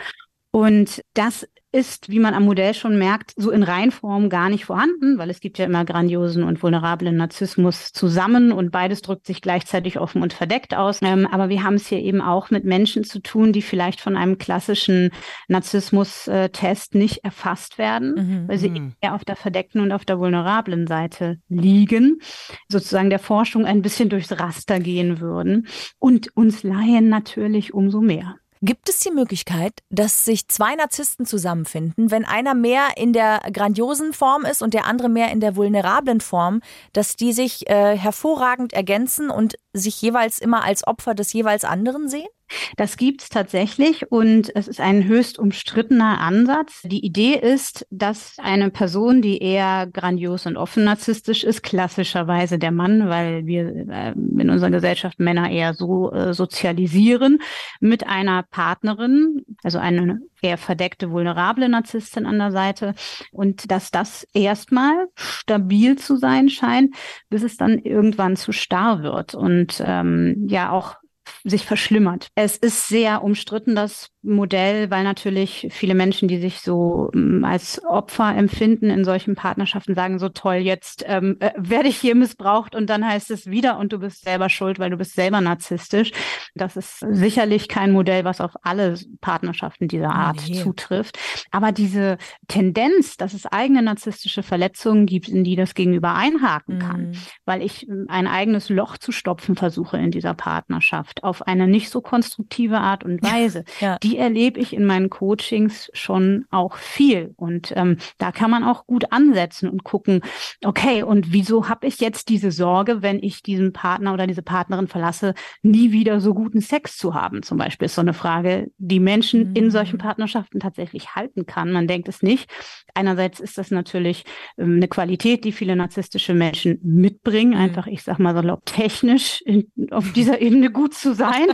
Und das ist, wie man am Modell schon merkt, so in Reinform gar nicht vorhanden, weil es gibt ja immer grandiosen und vulnerablen Narzissmus zusammen und beides drückt sich gleichzeitig offen und verdeckt aus. Ähm, aber wir haben es hier eben auch mit Menschen zu tun, die vielleicht von einem klassischen Narzissmus-Test nicht erfasst werden, mhm. weil sie mhm. eher auf der verdeckten und auf der vulnerablen Seite liegen, sozusagen der Forschung ein bisschen durchs Raster gehen würden und uns Laien natürlich umso mehr. Gibt es die Möglichkeit, dass sich zwei Narzissten zusammenfinden, wenn einer mehr in der grandiosen Form ist und der andere mehr in der vulnerablen Form, dass die sich äh, hervorragend ergänzen und sich jeweils immer als Opfer des jeweils anderen sehen? Das gibt's tatsächlich und es ist ein höchst umstrittener Ansatz. Die Idee ist, dass eine Person, die eher grandios und offen narzisstisch ist, klassischerweise der Mann, weil wir äh, in unserer Gesellschaft Männer eher so äh, sozialisieren, mit einer Partnerin, also eine eher verdeckte, vulnerable Narzisstin an der Seite und dass das erstmal stabil zu sein scheint, bis es dann irgendwann zu starr wird und ähm, ja auch sich verschlimmert. Es ist sehr umstritten, das Modell, weil natürlich viele Menschen, die sich so ähm, als Opfer empfinden in solchen Partnerschaften, sagen so toll, jetzt ähm, äh, werde ich hier missbraucht und dann heißt es wieder und du bist selber schuld, weil du bist selber narzisstisch. Das ist sicherlich kein Modell, was auf alle Partnerschaften dieser Art nee. zutrifft. Aber diese Tendenz, dass es eigene narzisstische Verletzungen gibt, in die das Gegenüber einhaken kann, mhm. weil ich ähm, ein eigenes Loch zu stopfen versuche in dieser Partnerschaft auf eine nicht so konstruktive Art und Weise. Ja. Die die erlebe ich in meinen Coachings schon auch viel. Und ähm, da kann man auch gut ansetzen und gucken, okay, und wieso habe ich jetzt diese Sorge, wenn ich diesen Partner oder diese Partnerin verlasse, nie wieder so guten Sex zu haben? Zum Beispiel ist so eine Frage, die Menschen mhm. in solchen Partnerschaften tatsächlich halten kann. Man denkt es nicht. Einerseits ist das natürlich ähm, eine Qualität, die viele narzisstische Menschen mitbringen, mhm. einfach, ich sag mal salopp, technisch in, auf dieser Ebene gut zu sein,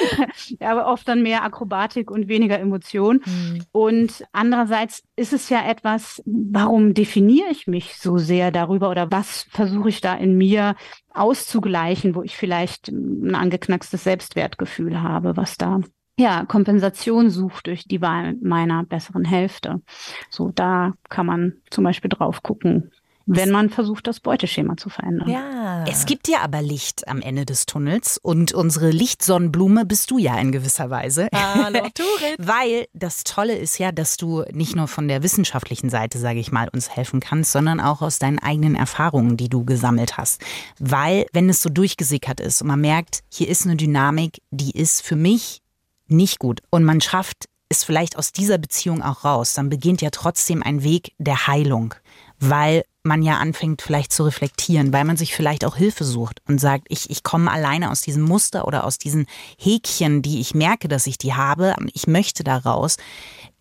aber oft dann mehr Akrobatik und weniger Emotion. Mhm. Und andererseits ist es ja etwas, warum definiere ich mich so sehr darüber oder was versuche ich da in mir auszugleichen, wo ich vielleicht ein angeknackstes Selbstwertgefühl habe, was da ja, Kompensation sucht durch die Wahl meiner besseren Hälfte. So, da kann man zum Beispiel drauf gucken, wenn man versucht, das Beuteschema zu verändern. Ja. Es gibt ja aber Licht am Ende des Tunnels und unsere Lichtsonnenblume bist du ja in gewisser Weise. Hallo, Turit. Weil das Tolle ist ja, dass du nicht nur von der wissenschaftlichen Seite, sage ich mal, uns helfen kannst, sondern auch aus deinen eigenen Erfahrungen, die du gesammelt hast. Weil, wenn es so durchgesickert ist und man merkt, hier ist eine Dynamik, die ist für mich nicht gut und man schafft es vielleicht aus dieser Beziehung auch raus, dann beginnt ja trotzdem ein Weg der Heilung weil man ja anfängt vielleicht zu reflektieren, weil man sich vielleicht auch Hilfe sucht und sagt, ich, ich komme alleine aus diesem Muster oder aus diesen Häkchen, die ich merke, dass ich die habe, ich möchte da raus.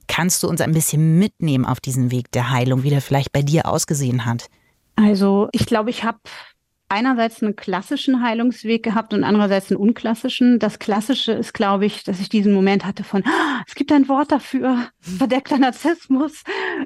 Kannst du uns ein bisschen mitnehmen auf diesen Weg der Heilung, wie der vielleicht bei dir ausgesehen hat? Also ich glaube, ich habe einerseits einen klassischen Heilungsweg gehabt und andererseits einen unklassischen. Das Klassische ist, glaube ich, dass ich diesen Moment hatte von, ah, es gibt ein Wort dafür, verdeckter Narzissmus,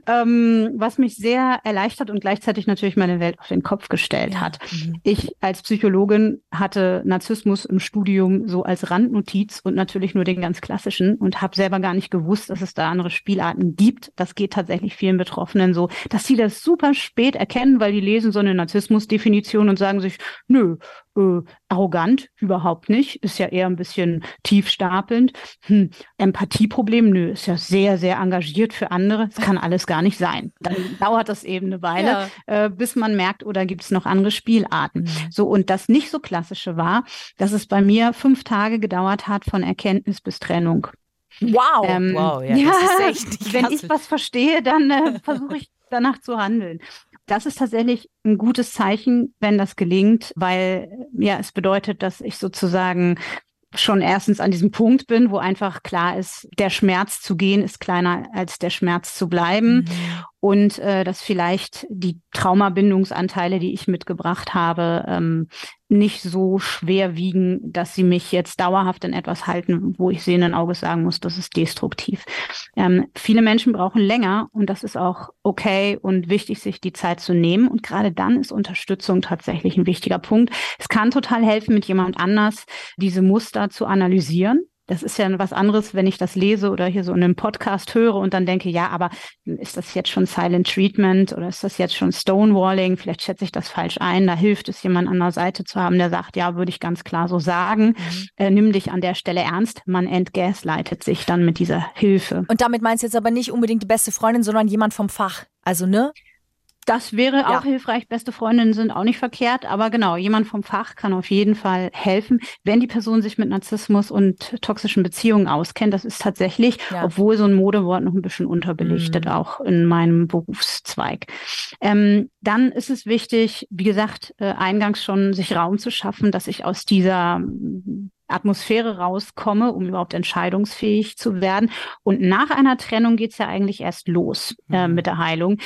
ähm, was mich sehr erleichtert und gleichzeitig natürlich meine Welt auf den Kopf gestellt hat. Mhm. Ich als Psychologin hatte Narzissmus im Studium so als Randnotiz und natürlich nur den ganz klassischen und habe selber gar nicht gewusst, dass es da andere Spielarten gibt. Das geht tatsächlich vielen Betroffenen so, dass sie das super spät erkennen, weil die lesen so eine Narzissmusdefinition und sagen, sagen sich, nö, äh, arrogant überhaupt nicht, ist ja eher ein bisschen tiefstapelnd. Hm, Empathieproblem, nö, ist ja sehr, sehr engagiert für andere. Das kann alles gar nicht sein. Dann dauert das eben eine Weile, ja. äh, bis man merkt, oder gibt es noch andere Spielarten. Mhm. So, und das nicht so klassische war, dass es bei mir fünf Tage gedauert hat von Erkenntnis bis Trennung. Wow, ähm, wow, ja, ja wenn ich was verstehe, dann äh, versuche ich danach zu handeln. Das ist tatsächlich ein gutes Zeichen, wenn das gelingt, weil ja, es bedeutet, dass ich sozusagen schon erstens an diesem Punkt bin, wo einfach klar ist, der Schmerz zu gehen ist kleiner als der Schmerz zu bleiben. Mhm und äh, dass vielleicht die Traumabindungsanteile, die ich mitgebracht habe, ähm, nicht so schwer wiegen, dass sie mich jetzt dauerhaft in etwas halten, wo ich sehenden Auges sagen muss, das ist destruktiv. Ähm, viele Menschen brauchen länger und das ist auch okay und wichtig, sich die Zeit zu nehmen. Und gerade dann ist Unterstützung tatsächlich ein wichtiger Punkt. Es kann total helfen, mit jemand anders diese Muster zu analysieren das ist ja was anderes, wenn ich das lese oder hier so in einem Podcast höre und dann denke, ja, aber ist das jetzt schon Silent Treatment oder ist das jetzt schon Stonewalling? Vielleicht schätze ich das falsch ein. Da hilft es, jemand an der Seite zu haben, der sagt, ja, würde ich ganz klar so sagen. Mhm. Äh, nimm dich an der Stelle ernst. Man entgaslightet sich dann mit dieser Hilfe. Und damit meinst du jetzt aber nicht unbedingt die beste Freundin, sondern jemand vom Fach. Also, ne? Das wäre ja. auch hilfreich. Beste Freundinnen sind auch nicht verkehrt, aber genau, jemand vom Fach kann auf jeden Fall helfen, wenn die Person sich mit Narzissmus und toxischen Beziehungen auskennt. Das ist tatsächlich, ja. obwohl so ein Modewort noch ein bisschen unterbelichtet, mhm. auch in meinem Berufszweig. Ähm, dann ist es wichtig, wie gesagt, äh, eingangs schon sich Raum zu schaffen, dass ich aus dieser Atmosphäre rauskomme, um überhaupt entscheidungsfähig zu werden. Und nach einer Trennung geht's ja eigentlich erst los äh, mhm. mit der Heilung.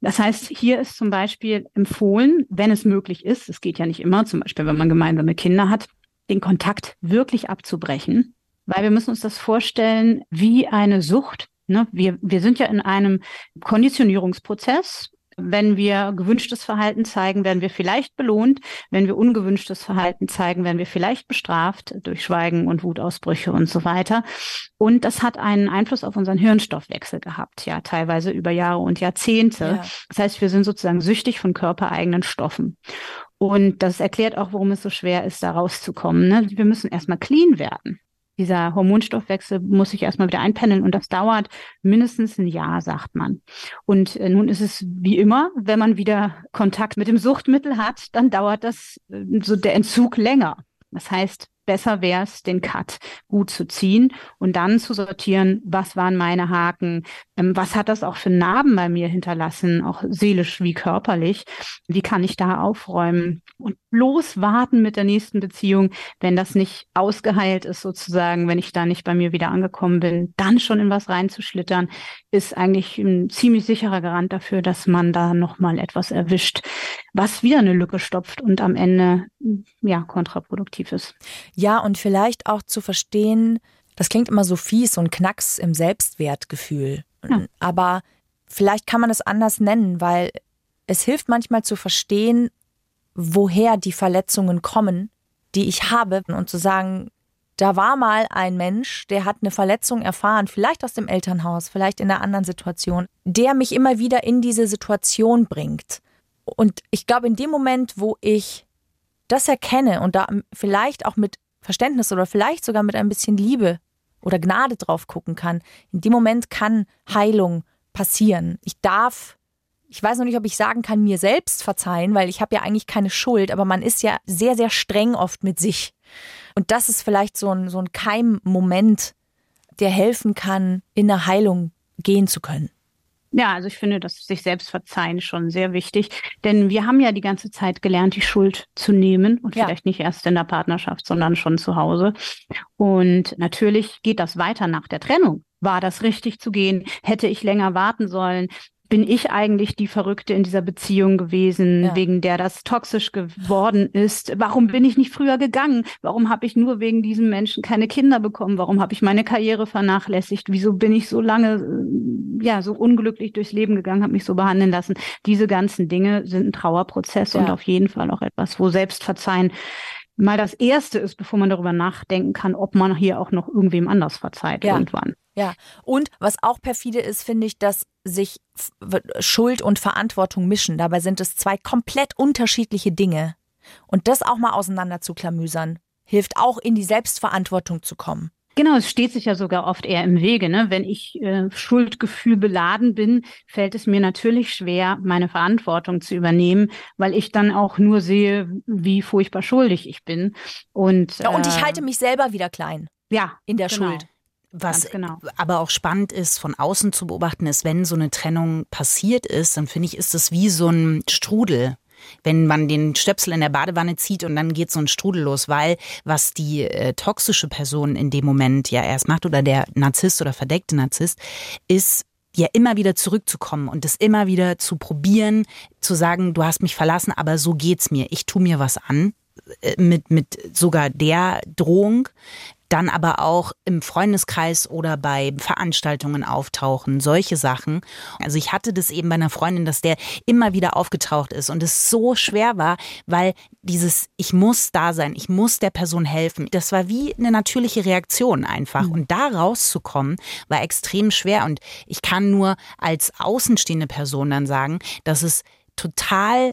Das heißt, hier ist zum Beispiel empfohlen, wenn es möglich ist, es geht ja nicht immer, zum Beispiel wenn man gemeinsame Kinder hat, den Kontakt wirklich abzubrechen, weil wir müssen uns das vorstellen wie eine Sucht. Ne? Wir, wir sind ja in einem Konditionierungsprozess wenn wir gewünschtes Verhalten zeigen, werden wir vielleicht belohnt. Wenn wir ungewünschtes Verhalten zeigen, werden wir vielleicht bestraft durch Schweigen und Wutausbrüche und so weiter. Und das hat einen Einfluss auf unseren Hirnstoffwechsel gehabt, ja, teilweise über Jahre und Jahrzehnte. Ja. Das heißt, wir sind sozusagen süchtig von körpereigenen Stoffen. Und das erklärt auch, warum es so schwer ist, da rauszukommen. Ne? Wir müssen erstmal clean werden dieser Hormonstoffwechsel muss sich erstmal wieder einpendeln und das dauert mindestens ein Jahr, sagt man. Und äh, nun ist es wie immer, wenn man wieder Kontakt mit dem Suchtmittel hat, dann dauert das äh, so der Entzug länger. Das heißt, besser wäre es, den Cut gut zu ziehen und dann zu sortieren, was waren meine Haken, ähm, was hat das auch für Narben bei mir hinterlassen, auch seelisch wie körperlich, wie kann ich da aufräumen und bloß warten mit der nächsten Beziehung, wenn das nicht ausgeheilt ist sozusagen, wenn ich da nicht bei mir wieder angekommen bin, dann schon in was reinzuschlittern, ist eigentlich ein ziemlich sicherer Garant dafür, dass man da nochmal etwas erwischt, was wieder eine Lücke stopft und am Ende ja kontraproduktiv ist. Ja, und vielleicht auch zu verstehen, das klingt immer so fies, so ein Knacks im Selbstwertgefühl. Ja. Aber vielleicht kann man es anders nennen, weil es hilft manchmal zu verstehen, woher die Verletzungen kommen, die ich habe und zu sagen, da war mal ein Mensch, der hat eine Verletzung erfahren, vielleicht aus dem Elternhaus, vielleicht in einer anderen Situation, der mich immer wieder in diese Situation bringt. Und ich glaube, in dem Moment, wo ich das erkenne und da vielleicht auch mit Verständnis oder vielleicht sogar mit ein bisschen Liebe oder Gnade drauf gucken kann, in dem Moment kann Heilung passieren. Ich darf, ich weiß noch nicht, ob ich sagen kann, mir selbst verzeihen, weil ich habe ja eigentlich keine Schuld, aber man ist ja sehr, sehr streng oft mit sich. Und das ist vielleicht so ein, so ein Keimmoment, der helfen kann, in eine Heilung gehen zu können. Ja, also ich finde das sich selbst verzeihen schon sehr wichtig, denn wir haben ja die ganze Zeit gelernt, die Schuld zu nehmen und ja. vielleicht nicht erst in der Partnerschaft, sondern schon zu Hause. Und natürlich geht das weiter nach der Trennung. War das richtig zu gehen? Hätte ich länger warten sollen? Bin ich eigentlich die Verrückte in dieser Beziehung gewesen, ja. wegen der das toxisch geworden ist? Warum bin ich nicht früher gegangen? Warum habe ich nur wegen diesem Menschen keine Kinder bekommen? Warum habe ich meine Karriere vernachlässigt? Wieso bin ich so lange, äh, ja, so unglücklich durchs Leben gegangen, habe mich so behandeln lassen? Diese ganzen Dinge sind ein Trauerprozess ja. und auf jeden Fall auch etwas, wo Selbstverzeihen mal das Erste ist, bevor man darüber nachdenken kann, ob man hier auch noch irgendwem anders verzeiht ja. irgendwann. Ja, und was auch perfide ist, finde ich, dass sich Schuld und Verantwortung mischen. Dabei sind es zwei komplett unterschiedliche Dinge. Und das auch mal auseinander zu klamüsern, hilft auch in die Selbstverantwortung zu kommen. Genau, es steht sich ja sogar oft eher im Wege. Ne? Wenn ich äh, Schuldgefühl beladen bin, fällt es mir natürlich schwer, meine Verantwortung zu übernehmen, weil ich dann auch nur sehe, wie furchtbar schuldig ich bin. Und, ja, und ich äh, halte mich selber wieder klein. Ja. In der genau. Schuld. Was genau. aber auch spannend ist, von außen zu beobachten, ist, wenn so eine Trennung passiert ist, dann finde ich, ist das wie so ein Strudel. Wenn man den Stöpsel in der Badewanne zieht und dann geht so ein Strudel los, weil was die äh, toxische Person in dem Moment ja erst macht oder der Narzisst oder verdeckte Narzisst, ist ja immer wieder zurückzukommen und es immer wieder zu probieren, zu sagen, du hast mich verlassen, aber so geht's mir. Ich tu mir was an äh, mit, mit sogar der Drohung, dann aber auch im Freundeskreis oder bei Veranstaltungen auftauchen, solche Sachen. Also ich hatte das eben bei einer Freundin, dass der immer wieder aufgetaucht ist und es so schwer war, weil dieses ich muss da sein, ich muss der Person helfen, das war wie eine natürliche Reaktion einfach mhm. und da rauszukommen war extrem schwer und ich kann nur als außenstehende Person dann sagen, dass es total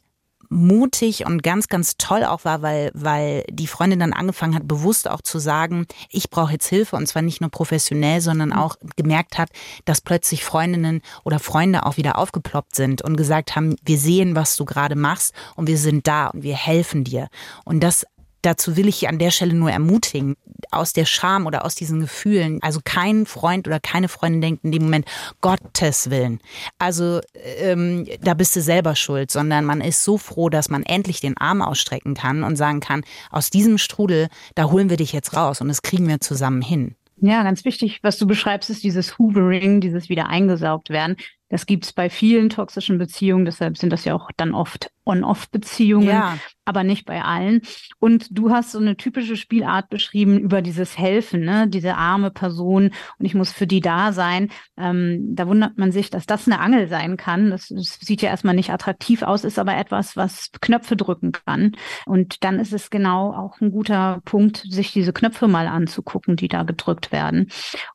mutig und ganz, ganz toll auch war, weil, weil die Freundin dann angefangen hat, bewusst auch zu sagen, ich brauche jetzt Hilfe und zwar nicht nur professionell, sondern auch gemerkt hat, dass plötzlich Freundinnen oder Freunde auch wieder aufgeploppt sind und gesagt haben, wir sehen, was du gerade machst und wir sind da und wir helfen dir. Und das dazu will ich an der Stelle nur ermutigen, aus der Scham oder aus diesen Gefühlen, also kein Freund oder keine Freundin denkt in dem Moment, Gottes Willen. Also ähm, da bist du selber schuld, sondern man ist so froh, dass man endlich den Arm ausstrecken kann und sagen kann, aus diesem Strudel, da holen wir dich jetzt raus und das kriegen wir zusammen hin. Ja, ganz wichtig, was du beschreibst, ist dieses Hoovering, dieses wieder eingesaugt werden. Das gibt's bei vielen toxischen Beziehungen, deshalb sind das ja auch dann oft On-Off-Beziehungen, ja. aber nicht bei allen. Und du hast so eine typische Spielart beschrieben über dieses Helfen, ne? diese arme Person und ich muss für die da sein. Ähm, da wundert man sich, dass das eine Angel sein kann. Das, das sieht ja erstmal nicht attraktiv aus, ist aber etwas, was Knöpfe drücken kann. Und dann ist es genau auch ein guter Punkt, sich diese Knöpfe mal anzugucken, die da gedrückt werden.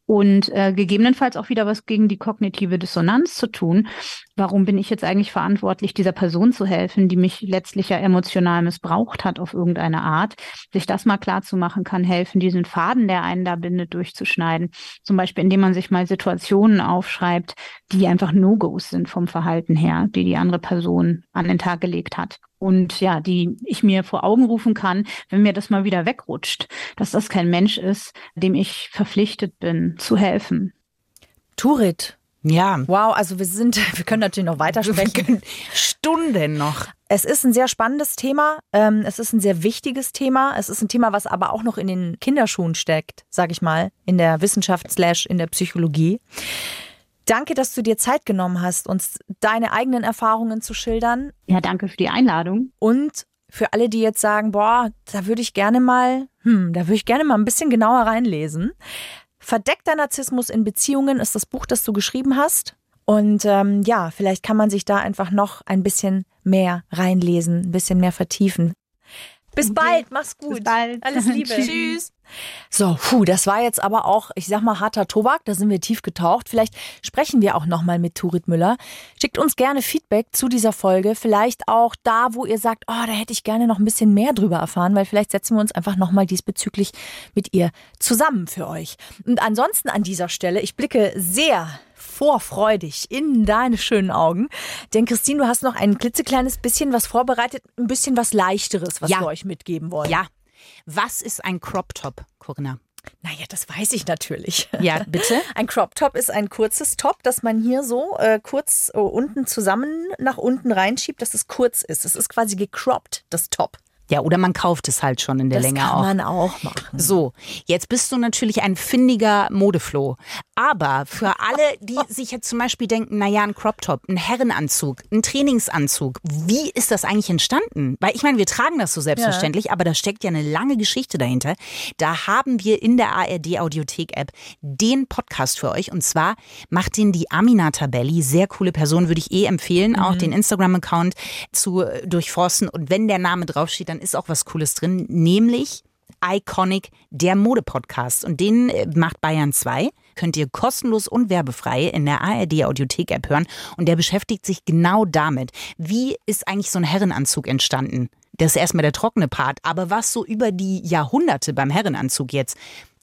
Und äh, gegebenenfalls auch wieder was gegen die kognitive Dissonanz zu tun. Warum bin ich jetzt eigentlich verantwortlich, dieser Person zu helfen, die mich letztlich ja emotional missbraucht hat auf irgendeine Art? Sich das mal klar zu machen, kann helfen, diesen Faden, der einen da bindet, durchzuschneiden. Zum Beispiel, indem man sich mal Situationen aufschreibt, die einfach No-Gos sind vom Verhalten her, die die andere Person an den Tag gelegt hat und ja, die ich mir vor Augen rufen kann, wenn mir das mal wieder wegrutscht, dass das kein Mensch ist, dem ich verpflichtet bin, zu helfen. Turit, ja. Wow, also wir sind, wir können natürlich noch weitersprechen. Stunden noch. Es ist ein sehr spannendes Thema. Ähm, es ist ein sehr wichtiges Thema. Es ist ein Thema, was aber auch noch in den Kinderschuhen steckt, sag ich mal, in der Wissenschaft slash in der Psychologie. Danke, dass du dir Zeit genommen hast, uns deine eigenen Erfahrungen zu schildern. Ja, danke für die Einladung. Und für alle, die jetzt sagen, boah, da würde ich gerne mal, hm, da würde ich gerne mal ein bisschen genauer reinlesen. Verdeckter Narzissmus in Beziehungen ist das Buch, das du geschrieben hast. Und ähm, ja, vielleicht kann man sich da einfach noch ein bisschen mehr reinlesen, ein bisschen mehr vertiefen. Bis okay. bald, mach's gut. Bis bald. Alles Liebe. Tschüss. So, puh, das war jetzt aber auch, ich sag mal, harter Tobak, da sind wir tief getaucht. Vielleicht sprechen wir auch nochmal mit Turit Müller. Schickt uns gerne Feedback zu dieser Folge, vielleicht auch da, wo ihr sagt, oh, da hätte ich gerne noch ein bisschen mehr drüber erfahren, weil vielleicht setzen wir uns einfach nochmal diesbezüglich mit ihr zusammen für euch. Und ansonsten an dieser Stelle, ich blicke sehr vorfreudig in deine schönen Augen. Denn Christine, du hast noch ein klitzekleines bisschen was vorbereitet, ein bisschen was leichteres, was ja. wir euch mitgeben wollen. Ja. Was ist ein Crop Top, Corinna? Naja, das weiß ich natürlich. Ja, bitte. Ein Crop Top ist ein kurzes Top, das man hier so äh, kurz äh, unten zusammen nach unten reinschiebt, dass es kurz ist. Es ist quasi gecroppt, das Top. Ja, oder man kauft es halt schon in der das Länge kann auch. man auch machen. So, jetzt bist du natürlich ein findiger Modefloh. Aber für alle, die sich jetzt zum Beispiel denken, naja, ein Crop Top, ein Herrenanzug, ein Trainingsanzug, wie ist das eigentlich entstanden? Weil ich meine, wir tragen das so selbstverständlich, aber da steckt ja eine lange Geschichte dahinter. Da haben wir in der ARD Audiothek App den Podcast für euch und zwar macht den die Aminata Belli, sehr coole Person, würde ich eh empfehlen, auch den Instagram-Account zu äh, durchforsten und wenn der Name draufsteht, dann ist auch was Cooles drin, nämlich Iconic, der Mode-Podcast. Und den äh, macht Bayern 2. Könnt ihr kostenlos und werbefrei in der ARD Audiothek App hören. Und der beschäftigt sich genau damit. Wie ist eigentlich so ein Herrenanzug entstanden? Das ist erstmal der trockene Part. Aber was so über die Jahrhunderte beim Herrenanzug jetzt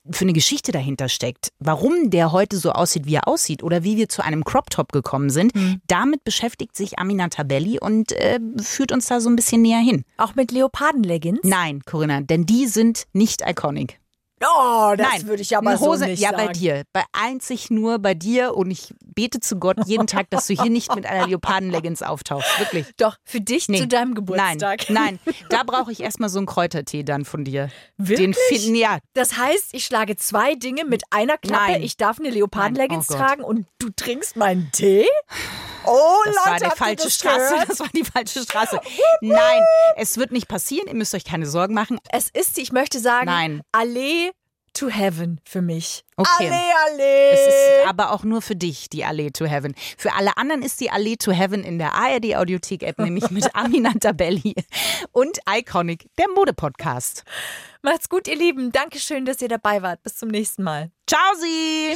für eine Geschichte dahinter steckt, warum der heute so aussieht, wie er aussieht oder wie wir zu einem Crop Top gekommen sind, damit beschäftigt sich Amina Tabelli und äh, führt uns da so ein bisschen näher hin. Auch mit Leopardenleggings? Nein, Corinna, denn die sind nicht iconic. Oh, das Nein, würde ich aber eine Hose, so nicht ja sagen. bei dir, bei einzig nur bei dir und ich bete zu Gott jeden Tag, dass du hier nicht mit einer Leopardenleggings auftauchst, wirklich. Doch, für dich Nee. zu deinem Geburtstag. Nein, nein, da brauche ich erstmal so einen Kräutertee dann von dir. Den Wirklich? finden ja, Das heißt, ich schlage zwei Dinge mit einer Klappe. Nein. Ich darf eine Leopardenleggings oh tragen und du trinkst meinen Tee? Oh, das Leute, war die falsche Straße, gehört? das war die falsche Straße. Nein, es wird nicht passieren, ihr müsst euch keine Sorgen machen. Es ist, ich möchte sagen, Nein. Allee to Heaven für mich. Okay. Allee, Allee. Es ist aber auch nur für dich die Allee to Heaven. Für alle anderen ist die Allee to Heaven in der ARD Audiothek App, nämlich mit Amina Tabelli und Iconic, der Mode-Podcast. Macht's gut, ihr Lieben. Dankeschön, dass ihr dabei wart. Bis zum nächsten Mal. Ciao, Sie!